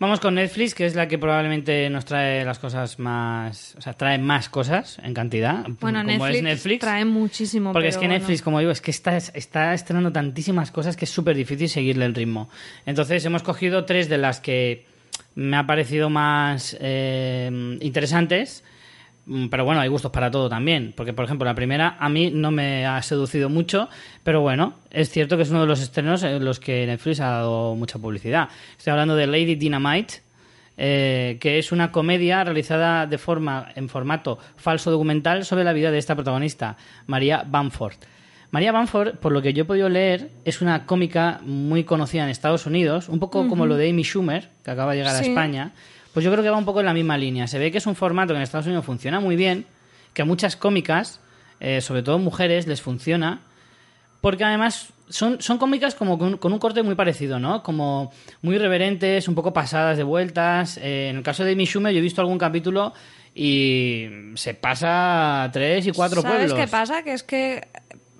Vamos con Netflix, que es la que probablemente nos trae las cosas más... O sea, trae más cosas en cantidad. Bueno, como Netflix, es Netflix. trae muchísimo. Porque es que bueno. Netflix, como digo, es que está, está estrenando tantísimas cosas que es súper difícil seguirle el ritmo. Entonces hemos cogido tres de las que me ha parecido más eh, interesantes. Mm, Pero bueno, hay gustos para todo también. Porque, por ejemplo, la primera a mí no me ha seducido mucho. Pero bueno, es cierto que es uno de los estrenos en los que Netflix ha dado mucha publicidad. Estoy hablando de Lady Dynamite. eh, que es una comedia realizada de forma en formato falso documental sobre la vida de esta protagonista, María Bamford. María Bamford, por lo que yo he podido leer, es una cómica muy conocida en Estados Unidos, un poco como lo de Amy Schumer, que acaba de llegar a. España. Pues yo creo que va un poco en la misma línea. Se ve que es un formato que en Estados Unidos funciona muy bien, que a muchas cómicas, eh, sobre todo mujeres, les funciona, porque además son, son cómicas como con, con un corte muy parecido, ¿no? Como muy irreverentes, un poco pasadas de vueltas. Eh, en el caso de Amy Schumer yo he visto algún capítulo y se pasa tres y cuatro ¿Sabes pueblos. qué pasa? Que es que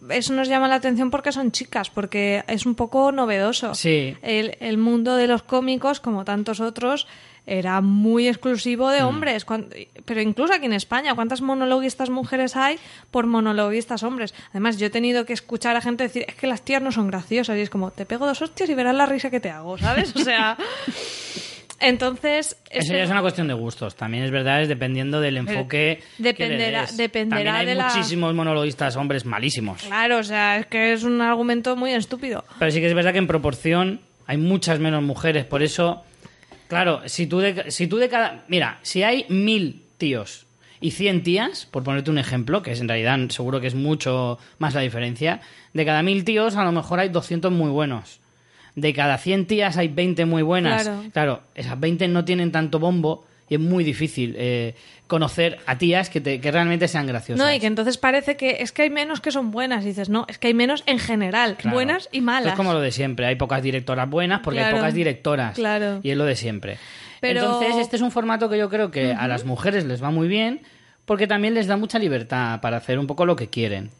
eso nos llama la atención porque son chicas, porque es un poco novedoso. Sí. El, el mundo de los cómicos, como tantos otros, era muy exclusivo Mm. de hombres. Cuan- Pero incluso aquí en España, ¿cuántas monologuistas mujeres hay por monologuistas hombres? Además, yo he tenido que escuchar a gente decir, es que las tías no son graciosas. Y es como, te pego dos hostias y verás la risa que te hago, ¿sabes? O sea... *laughs* Entonces... Eso este- ya es una cuestión de gustos. También es verdad, es dependiendo del enfoque. que le dependerá- des. dependerá También hay de la- muchísimos monologuistas hombres malísimos. Claro, o sea, es que es un argumento muy estúpido. Pero sí que es verdad que en proporción hay muchas menos mujeres. Por eso, claro, si tú de, si tú de cada. Mira, si hay mil tíos y 100 tías, por ponerte un ejemplo, que es en realidad seguro que es mucho más la diferencia, de cada 1000 tíos a lo mejor hay 200 muy buenos. De cada 100 tías hay 20 muy buenas. Claro. esas 20 no tienen tanto bombo y es muy difícil eh, conocer a tías que, te- que realmente sean graciosas. No, y que entonces parece que es que hay menos que son buenas. Y dices, no, es que hay menos en general, Claro. buenas y Esto malas. Es como lo de siempre. Hay pocas directoras buenas porque hay pocas directoras. Claro. Y es lo de siempre. Pero- Entonces, este es un formato que yo creo que a las mujeres les va muy bien porque también les da mucha libertad para hacer un poco lo que quieren.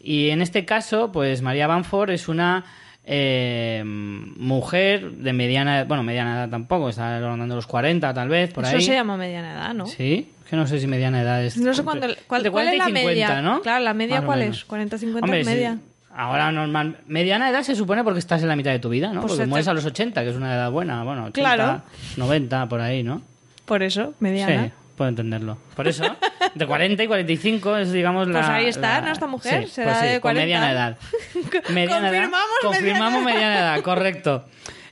Y en este caso, pues María Banford es una eh, mujer de mediana, bueno, mediana edad tampoco, está rondando los 40 tal vez, por Eso ahí. se llama mediana edad, ¿no? Sí, que no sé si mediana edad es. No sé cuándo, cuál, es 40 y la 50, media. ¿no? Claro, la media Más cuál es, 40 50 Hombre, es sí. media. Ahora normal, mediana edad se supone porque estás en la mitad de tu vida, ¿no? Pues porque te- mueres a los 80, que es una edad buena, bueno, 80, Claro. 90 por ahí, ¿no? Por eso, mediana. Sí, puedo entenderlo. Por eso, de 40 y 45 es, digamos, la... Pues ahí está, la- ¿no? Esta mujer Sí, será pues sí, de con 40. mediana edad. *laughs* Mediana edad. Confirmamos Confirmamos mediana mediana edad, correcto.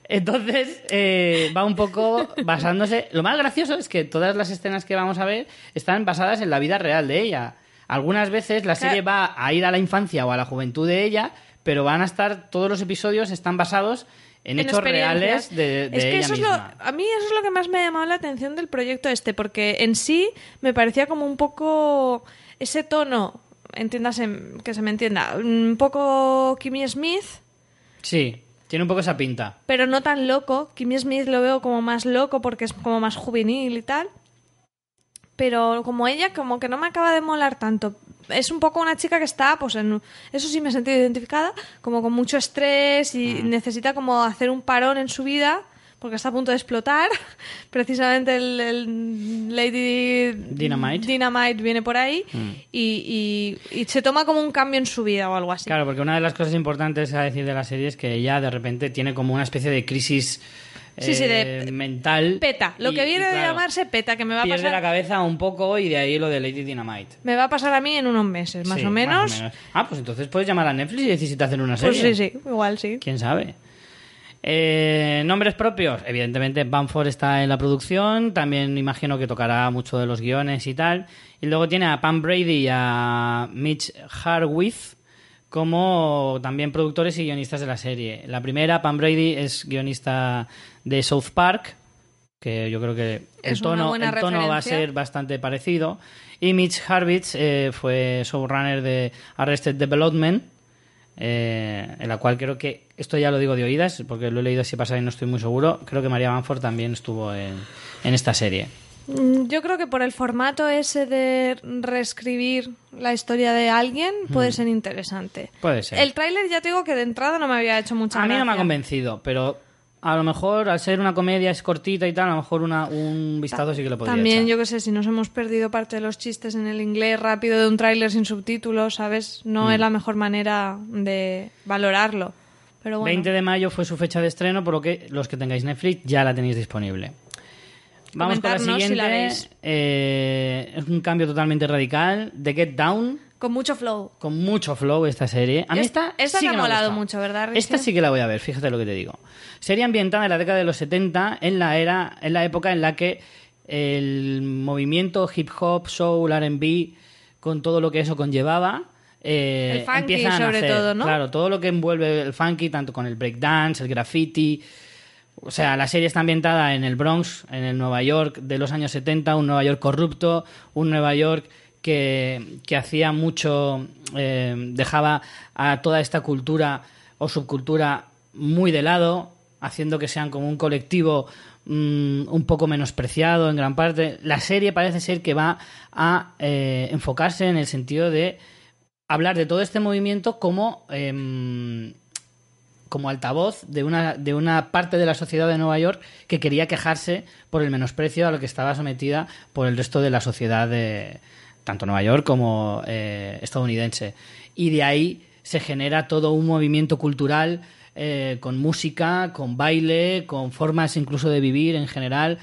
Entonces, eh, va un poco basándose... Lo más gracioso es que todas las escenas que vamos a ver están basadas en la vida real de ella. Algunas veces la serie va a ir a la infancia o a la juventud de ella, pero van a estar... Todos los episodios están basados en, hechos reales de, de es que ella eso es misma. lo, a mí eso es lo que más me ha llamado la atención del proyecto este, porque en sí me parecía como un poco ese tono, entiéndase, que se me entienda, un poco Kimmy Smith, Sí, tiene un poco esa pinta. pero no tan loco. Kimmy Smith lo veo como más loco porque es como más juvenil y tal. Pero como ella, como que no me acaba de molar tanto. Es un poco una chica que está, pues en... Eso sí me he sentido identificada, como con mucho estrés y Mm. necesita como hacer un parón en su vida porque está a punto de explotar. *laughs* Precisamente el, el Lady Dynamite. Dynamite viene por ahí Mm. y, y- y se toma como un cambio en su vida o algo así. Claro, porque una de las cosas importantes a decir de la serie es que ella de repente tiene como una especie de crisis Sí, sí, de- eh, mental. Peta, lo y- que viene de claro, llamarse peta, que me va a pasar... la cabeza un poco y de ahí lo de Lady Dynamite. Me va a pasar a mí en unos meses, más, Sí, o, menos. Ah, pues entonces puedes llamar a Netflix y decir si te hacen una Pues serie. sí, sí, igual sí. ¿Quién sabe? Eh, nombres propios. Evidentemente, Banford está en la producción. También imagino que tocará mucho de los guiones y tal. Y luego tiene a Pam Brady y a Mitch Harwith como también productores y guionistas de la serie. La primera, Pam Brady, es guionista de South Park, que yo creo que el tono, buena el tono va a ser bastante parecido. Y Mitch Harwitz eh, fue showrunner de Arrested Development, eh, en la cual creo que, esto ya lo digo de oídas, porque lo he leído así pasado y no estoy muy seguro, creo que María Banford también estuvo en, en esta serie. Mm, Yo creo que por el formato ese de reescribir la historia de alguien puede Mm. ser interesante. Puede ser. El tráiler ya te digo que de entrada no me había hecho mucha a mí no me ha gracia. convencido, pero a lo mejor al ser una comedia es cortita y tal, a lo mejor una, un vistazo sí que lo podría También, echar. yo que sé, si nos hemos perdido parte de los chistes en el inglés rápido de un tráiler sin subtítulos, ¿sabes? No Mm. es la mejor manera de valorarlo. Pero bueno. 20 de mayo fue su fecha de estreno, por lo que los que tengáis Netflix ya la tenéis disponible. Vamos con la Comentadnos si siguiente. la. Eh, es un cambio totalmente radical. The Get Down, Con mucho flow. con mucho flow esta serie. A mí esta, Esta sí te que ha molado mucho, ¿verdad? Esta sí que la voy a ver, fíjate lo que te digo. Serie ambientada en la década de los 70, en la era, en la época en la que el movimiento hip hop, soul, R&B, con todo lo que eso conllevaba, eh, El funky, empiezan a sobre nacer. todo, ¿no? Claro, todo lo que envuelve el funky, tanto con el breakdance, el graffiti. O sea, la serie está ambientada en el Bronx, en el Nueva York de los años 70, un Nueva York corrupto, un Nueva York que, que hacía mucho, eh, dejaba a toda esta cultura o subcultura muy de lado, haciendo que sean como un colectivo mm, un poco menospreciado en gran parte. La serie parece ser que va a eh, enfocarse en el sentido de hablar de todo este movimiento como em, como altavoz de una, de una parte de la sociedad de Nueva York que quería quejarse por el menosprecio a lo que estaba sometida por el resto de la sociedad de tanto Nueva York como eh, estadounidense. Y de ahí se genera todo un movimiento cultural eh, con música, con baile, con formas incluso de vivir en general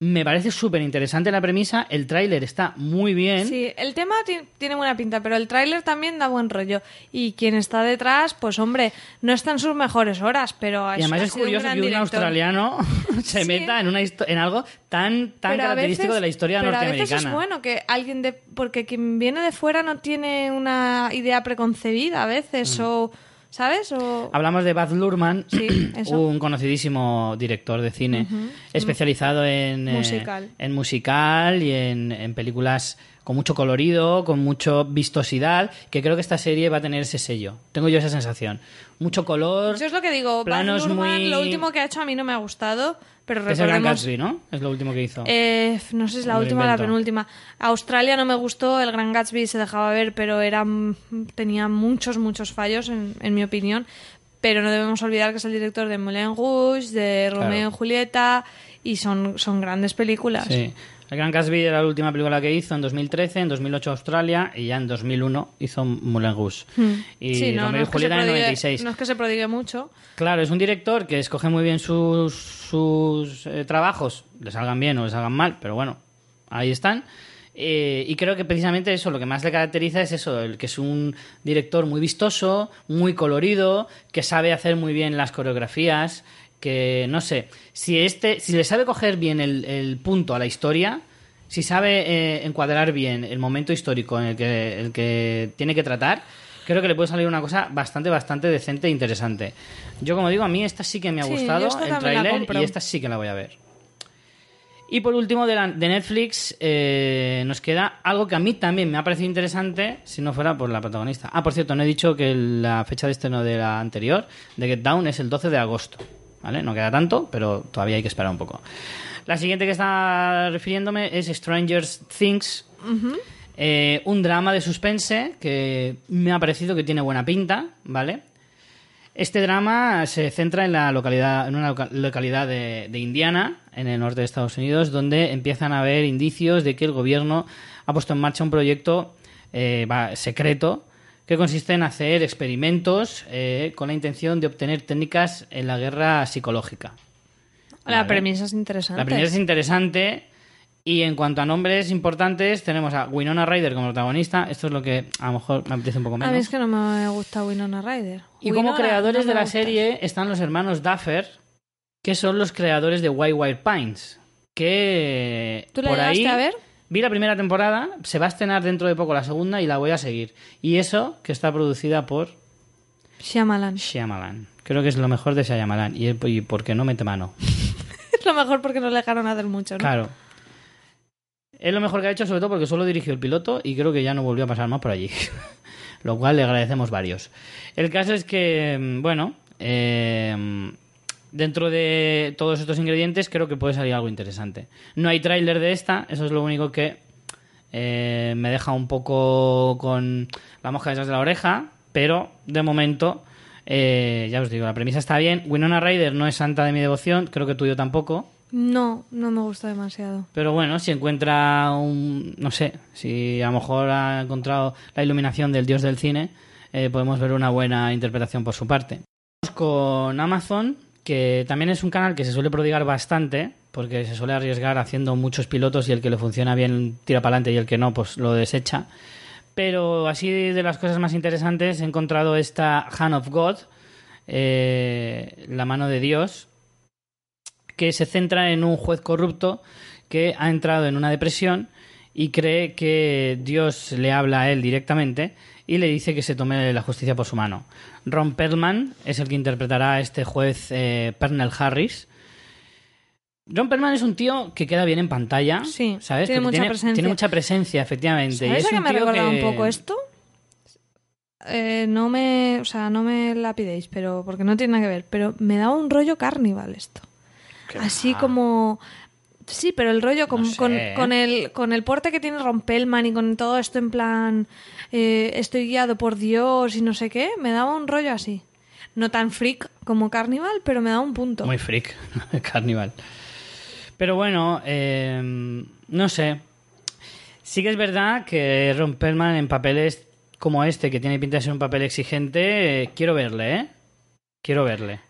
Me parece súper interesante la premisa. El tráiler está muy bien. Sí, el tema ti- tiene buena pinta, pero el tráiler también da buen rollo. Y quien está detrás, pues hombre, no está en sus mejores horas, pero Y además es un curioso gran que un director. australiano *laughs* se meta en, una en algo tan, tan característico veces- de la historia pero norteamericana. a veces es bueno que alguien de porque quien viene de fuera no tiene una idea preconcebida a veces Mm. o sabes o Hablamos de Baz Luhrmann, *clears throat* eso. un conocidísimo director de cine, especializado en, eh, Musical. en musical y en, en películas con mucho colorido, con mucho vistosidad, que creo que esta serie va a tener ese sello. Tengo yo esa sensación. Mucho color, yo es lo que digo planos muy- lo último que ha hecho a mí no me ha gustado pero que es el Gran recordemos Gatsby, ¿no? Es lo último que hizo. Eh, no sé si es la lo última o la penúltima. Australia no me gustó, el Gran Gatsby se dejaba ver, pero era, tenía muchos, muchos fallos, en, en mi opinión. Pero no debemos olvidar que es el director de Moulin Rouge, de Romeo Claro. y Julieta, y son, son grandes películas. Sí. El Gran Gatsby era la última película que hizo en 2013, en 2008 Australia y ya en 2001 hizo Moulin Rouge. Hmm. Y Sí, no, Romeo no y es se Julieta en el prodigue- 96. No es que se prodigue mucho. Claro, es un director que escoge muy bien sus, sus eh, trabajos, le salgan bien o le salgan mal, pero bueno, ahí están. Eh, y creo que precisamente eso, lo que más le caracteriza es eso, el que es un director muy vistoso, muy colorido, que sabe hacer muy bien las coreografías, que no sé, si este, si le sabe coger bien el, el punto a la historia, si sabe eh, encuadrar bien el momento histórico en el que, el que tiene que tratar, creo que le puede salir una cosa bastante, bastante decente e interesante. Yo, como digo, a mí esta sí que me ha Sí, gustado, el tráiler, y esta sí que la voy a ver. Y por último, de, la- de Netflix, eh, nos queda algo que a mí también me ha parecido interesante, si no fuera por la protagonista. Ah, por cierto, no he dicho que la fecha de estreno de la anterior, de Get Down, es el 12 de agosto. ¿Vale? No queda tanto, pero todavía hay que esperar un poco. La siguiente que está refiriéndome es Stranger Things, eh, un drama de suspense que me ha parecido que tiene buena pinta, ¿vale? Este drama se centra en la localidad, en una loca- localidad de, de Indiana, en el norte de Estados Unidos, donde empiezan a haber indicios de que el gobierno ha puesto en marcha un proyecto eh, secreto que consiste en hacer experimentos eh, con la intención de obtener técnicas en la guerra psicológica. La Vale. premisa es interesante. La primera es interesante y en cuanto a nombres importantes tenemos a Winona Ryder como protagonista. Esto es lo que a lo mejor me apetece un poco A menos. mí es que no me gusta Winona Ryder. Y como creadores no de la gusta. serie están los hermanos Duffer, que son los creadores de White White Pines. Que ¿Tú la por ahí a ver? Vi la primera temporada, se va a estrenar dentro de poco la segunda y la voy a seguir. Y eso que está producida por Shyamalan. Shyamalan. Creo que es lo mejor de Shyamalan. Y, y porque no mete mano. Es *laughs* lo mejor porque no le dejaron hacer mucho, ¿no? Claro. Es lo mejor que ha hecho, sobre todo porque solo dirigió el piloto y creo que ya no volvió a pasar más por allí. *laughs* lo cual le agradecemos varios. El caso es que, mm, bueno, eh, dentro de todos estos ingredientes creo que puede salir algo interesante. No hay tráiler de esta, eso es lo único que eh, me deja un poco con la mosca detrás de la oreja, pero de momento, eh, ya os digo, la premisa está bien. Winona Ryder no es santa de mi devoción, creo que tuyo tampoco. No, no me gusta demasiado. Pero bueno, si encuentra un. No sé, si a lo mejor ha encontrado la iluminación del dios del cine, eh, podemos ver una buena interpretación por su parte. Con Amazon, que también es un canal que se suele prodigar bastante, porque se suele arriesgar haciendo muchos pilotos y el que le funciona bien tira para adelante y el que no, pues lo desecha. Pero así de las cosas más interesantes he encontrado esta Hand of God, eh, la mano de Dios, que se centra en un juez corrupto que ha entrado en una depresión y cree que Dios le habla a él directamente y le dice que se tome la justicia por su mano. Ron Perlman es el que interpretará a este juez eh, Pernell Harris. Ron Perlman es un tío que queda bien en pantalla, Sí, ¿sabes? tiene Porque mucha presencia. tiene mucha presencia, efectivamente. y ¿Sabes es a qué un me tío recuerda que- un poco esto? Eh, no me, o sea, no me la pidéis, pero porque no tiene nada que ver, pero me da un rollo carnival esto. Así como sí, pero el rollo con, sé, con, ¿eh? con el con el porte que tiene Rompelman y con todo esto en plan eh, estoy guiado por Dios y no sé qué, me daba un rollo así. No tan freak como Carnival, pero me da un punto. Muy freak, *laughs* Carnival. Pero bueno, eh, no sé. Sí que es verdad que Ron Perlman en papeles como este, que tiene pinta de ser un papel exigente, eh, quiero verle, ¿eh? Quiero verle.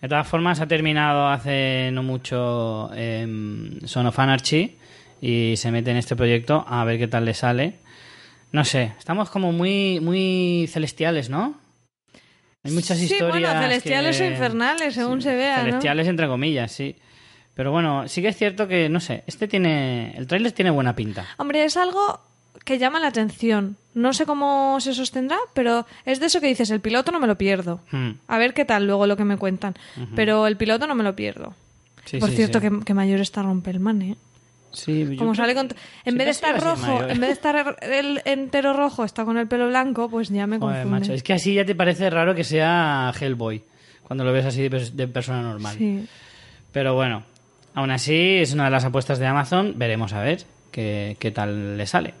De todas formas, ha terminado hace no mucho em, Son of Anarchy y se mete en este proyecto a ver qué tal le sale. No sé, estamos como muy, muy celestiales, ¿no? Hay muchas Sí, historias. bueno, celestiales que- o infernales, según se vea, ¿no? Celestiales entre comillas, sí. Pero bueno, sí que es cierto que, no sé, este tiene. El tráiler tiene buena pinta. Hombre, es algo que llama la atención. No sé cómo se sostendrá, pero es de eso que dices, el piloto no me lo pierdo. Hmm. A ver qué tal luego lo que me cuentan. Pero el piloto no me lo pierdo. Sí, Por sí, cierto, sí. Que, que mayor está Rompelman, ¿eh? Sí, Como sale con... En vez de estar rojo, en vez de estar el entero rojo, está con el pelo blanco, pues ya me Joder, confunde. macho, es que así ya te parece raro que sea Hellboy. Cuando lo ves así de, pers- de persona normal. Sí. Pero bueno, aún así es una de las apuestas de Amazon. Veremos a ver qué, qué tal le sale.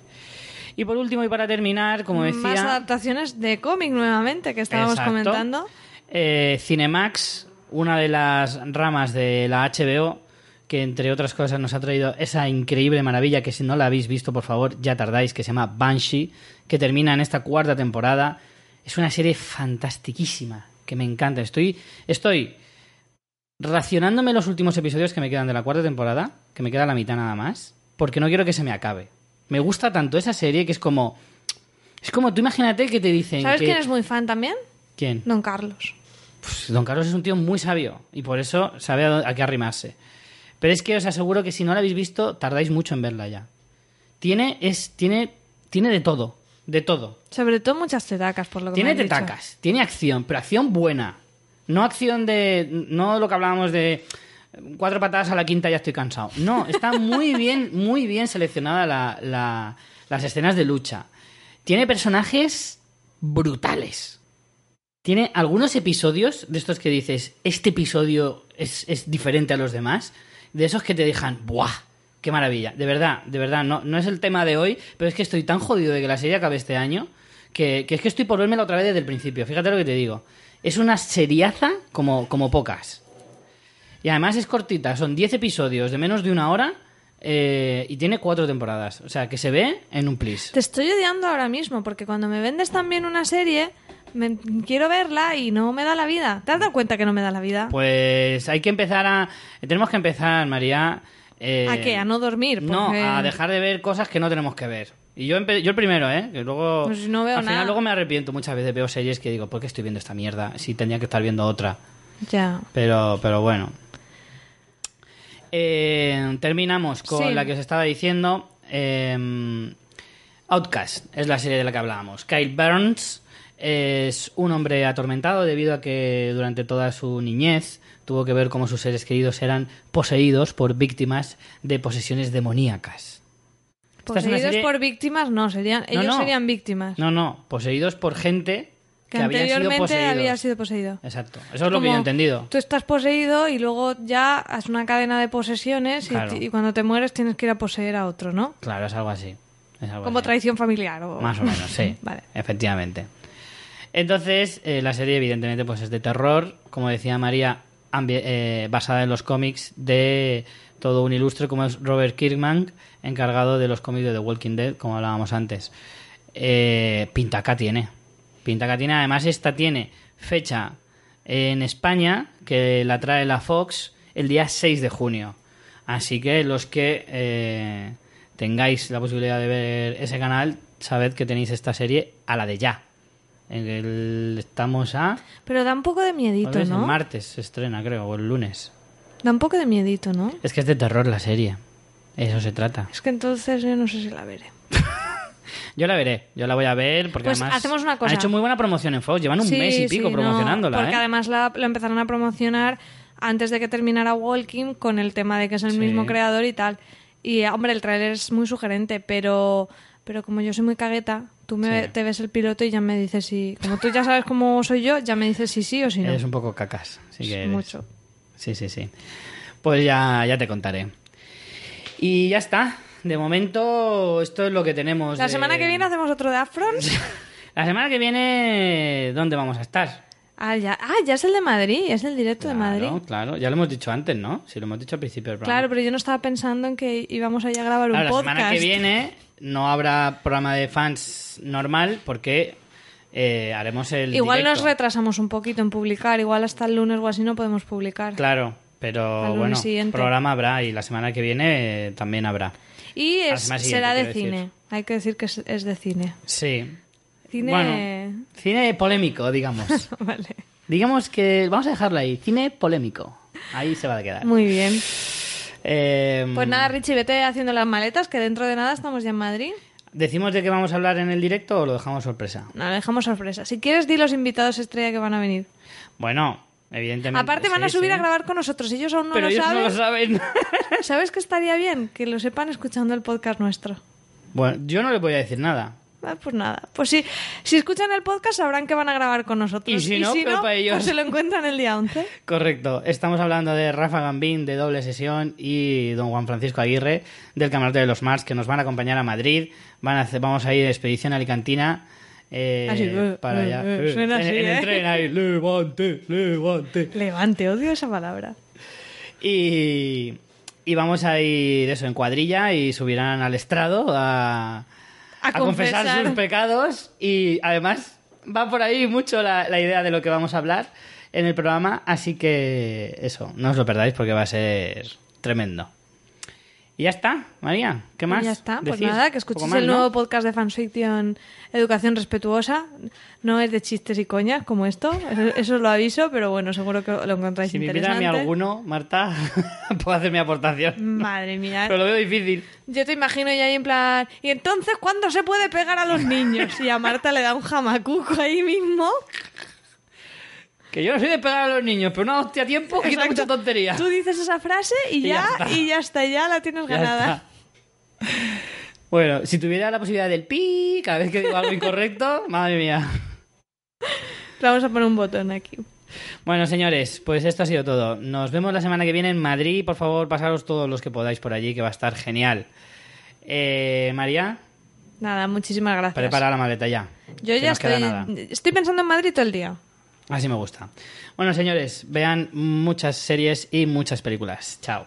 Y por último, y para terminar, como Más decía, adaptaciones de cómic nuevamente que estábamos Exacto. comentando. eh, Cinemax, una de las ramas de la HBO, que entre otras cosas nos ha traído esa increíble maravilla que si no la habéis visto, por favor, ya tardáis, que se llama Banshee, que termina en esta cuarta temporada. Es una serie fantastiquísima, que me encanta. Estoy, estoy racionándome los últimos episodios que me quedan de la cuarta temporada, que me queda la mitad nada más, porque no quiero que se me acabe. Me gusta tanto esa serie que es como... Es como, tú imagínate que te dicen ¿Sabes que... quién es muy fan también? ¿Quién? Don Carlos. Pues Don Carlos es un tío muy sabio y por eso sabe a, qué arrimarse. Pero es que os aseguro que si no la habéis visto, tardáis mucho en verla ya. Tiene, es, tiene, tiene de todo, de todo. Sobre todo muchas tetacas, por lo que Tiene me han dicho. tetacas, tiene acción, pero acción buena. No acción de. No lo que hablábamos de. Cuatro patadas a la quinta ya estoy cansado. No, está muy *laughs* bien, muy bien seleccionada la- la- las escenas de lucha. Tiene personajes brutales. Tiene algunos episodios de estos que dices, este episodio es, es diferente a los demás. De esos que te dejan, ¡buah! ¡Qué maravilla! De verdad, de verdad, no, no es el tema de hoy, pero es que estoy tan jodido de que la serie acabe este año que, que es que estoy por vérmela otra vez desde el principio. Fíjate lo que te digo. Es una seriaza como, como pocas. Y además es cortita, son 10 episodios de menos de una hora eh, y tiene cuatro temporadas. O sea, que se ve en un plis. Te estoy odiando ahora mismo porque cuando me vendes también una serie, me- quiero verla y no me da la vida. ¿Te has dado cuenta que no me da la vida? Pues hay que empezar a... Tenemos que empezar, María... eh, ¿A qué? ¿A no dormir? No, a dejar de ver cosas que no tenemos que ver. Y yo, yo el primero, ¿eh? Que luego... Pues no veo al final nada. luego me arrepiento muchas veces. Veo series que digo, ¿por qué estoy viendo esta mierda? Si tendría que estar viendo otra. Ya. Pero, pero bueno. Eh, terminamos con Sí. la que os estaba diciendo. Eh, Outcast es la serie de la que hablábamos. Kyle Burns es un hombre atormentado debido a que durante toda su niñez tuvo que ver cómo sus seres queridos eran poseídos por víctimas de posesiones demoníacas. Poseídos serie- por víctimas, no, serían, No, ellos no. serían víctimas. No, no, poseídos por gente que, que habían sido anteriormente había sido poseído. Exacto, eso es lo que yo he entendido. Tú estás poseído y luego ya has una cadena de posesiones y, cuando te mueres tienes que ir a poseer a otro, ¿no? Claro, es algo así. Es algo Como así. traición familiar. O... Más o menos, sí. *laughs* Vale. Efectivamente. Entonces, eh, la serie, evidentemente, pues es de terror, como decía María, eh, basada en los cómics de todo un ilustre como es Robert Kirkman, encargado de los cómics de The Walking Dead, como hablábamos antes. Eh, Pintaca tiene. Pintaca tiene, además, esta tiene fecha en España, que la trae la Fox el día 6 de junio. Así que los que eh, tengáis la posibilidad de ver ese canal, sabed que tenéis esta serie a la de ya. En el- estamos a... Pero da un poco de miedito. ¿no? El martes se estrena, creo, o el lunes. Da un poco de miedito, ¿no? Es que es de terror la serie. Eso se trata. Es que entonces yo no sé si la veré. *laughs* Yo la veré, yo la voy a ver porque Pues además hacemos una cosa. han hecho muy buena promoción en Fox, llevan un Sí, mes y sí, pico no, promocionándola, porque ¿eh? además la, la empezaron a promocionar antes de que terminara Walking con el tema de que es el Sí. mismo creador y tal. Y, hombre, el tráiler es muy sugerente, pero, pero como yo soy muy cagueta, tú me, Sí. te ves el piloto y ya me dices si... Como tú ya sabes cómo soy yo, ya me dices si sí o si no. Eres un poco cacas, sí que eres. Mucho. Sí, sí, sí. Pues ya, ya te contaré. Y ya está. De momento, esto es lo que tenemos. La de- semana que viene hacemos otro de Afrons. *laughs* La semana que viene, ¿dónde vamos a estar? ah, ya, ah, ya es el de Madrid, es el directo de Madrid. Claro. Ya lo hemos dicho antes, ¿no? Sí, lo hemos dicho al principio del programa. Claro, pero yo no estaba pensando en que íbamos allá a grabar un Claro, la podcast. semana que viene no habrá programa de fans normal porque eh, haremos el Igual directo. nos retrasamos un poquito en publicar, igual hasta el lunes o así no podemos publicar. Claro, pero bueno, siguiente. programa habrá y la semana que viene eh, también habrá. Y es- será de decir. cine. Hay que decir que es, es de cine. Sí. Cine. Bueno, cine polémico, digamos. *laughs* vale. digamos que vamos a dejarlo ahí, cine polémico. Ahí se va a quedar. Muy bien. Eh, Pues nada, Richie, vete haciendo las maletas, que dentro de nada estamos ya en Madrid. ¿Decimos de qué vamos a hablar en el directo o lo dejamos sorpresa? No, lo dejamos sorpresa. Si quieres, di los invitados estrella que van a venir. Bueno, evidentemente. Aparte, van a subir sí. a grabar con nosotros. Ellos aún no Pero lo ellos saben. no lo saben. *laughs* ¿Sabes qué estaría bien? Que lo sepan escuchando el podcast nuestro. Bueno, yo no les voy a decir nada. Ah, Pues nada, pues si, si escuchan el podcast sabrán que van a grabar con nosotros. Y si no, pero para ellos. pues se lo encuentran el día 11. *laughs* Correcto. Estamos hablando de Rafa Gambín, de Doble Sesión, y don Juan Francisco Aguirre, del Camarote de los Mars, que nos van a acompañar a Madrid. Van a hacer, vamos a ir de expedición alicantina. Eh, Así, eh, para eh, allá. eh, suena en, así, en el tren ahí, levante, levante. Levante, odio esa palabra. Y, y vamos a ir eso en cuadrilla y subirán al estrado a, A confesar. confesar. sus pecados y además va por ahí mucho la, la idea de lo que vamos a hablar en el programa, así que eso, no os lo perdáis porque va a ser tremendo. Y ya está, María, ¿qué más? Ya está, pues nada, que más, el ¿no? nuevo podcast de Fanfiction Educación Respetuosa. No es de chistes y coñas como esto, eso, eso os lo aviso, pero bueno, seguro que lo encontráis Si me invitan a mí interesante. alguno, Marta, *laughs* puedo hacer mi aportación. Madre mía. Pero lo veo difícil. Yo te imagino ya ahí en plan, ¿y entonces cuándo se puede pegar a los niños? Y a Marta le da un jamacuco ahí mismo. Que yo no soy de pegar a los niños, pero una hostia a tiempo quita mucha tontería. Tú dices esa frase y, Y ya y ya está, ya la tienes Ya ganada. está. Bueno, si tuviera la posibilidad del pi cada vez que digo algo incorrecto, *laughs* madre mía. Vamos a poner un botón aquí. Bueno, señores, pues esto ha sido todo. Nos vemos la semana que viene en Madrid. Por favor, pasaros todos los que podáis por allí, que va a estar genial. Eh, María, Nada, muchísimas gracias. prepara la maleta ya. Yo ya estoy, estoy pensando en Madrid todo el día. Así me gusta. Bueno, señores, vean muchas series y muchas películas. Chao.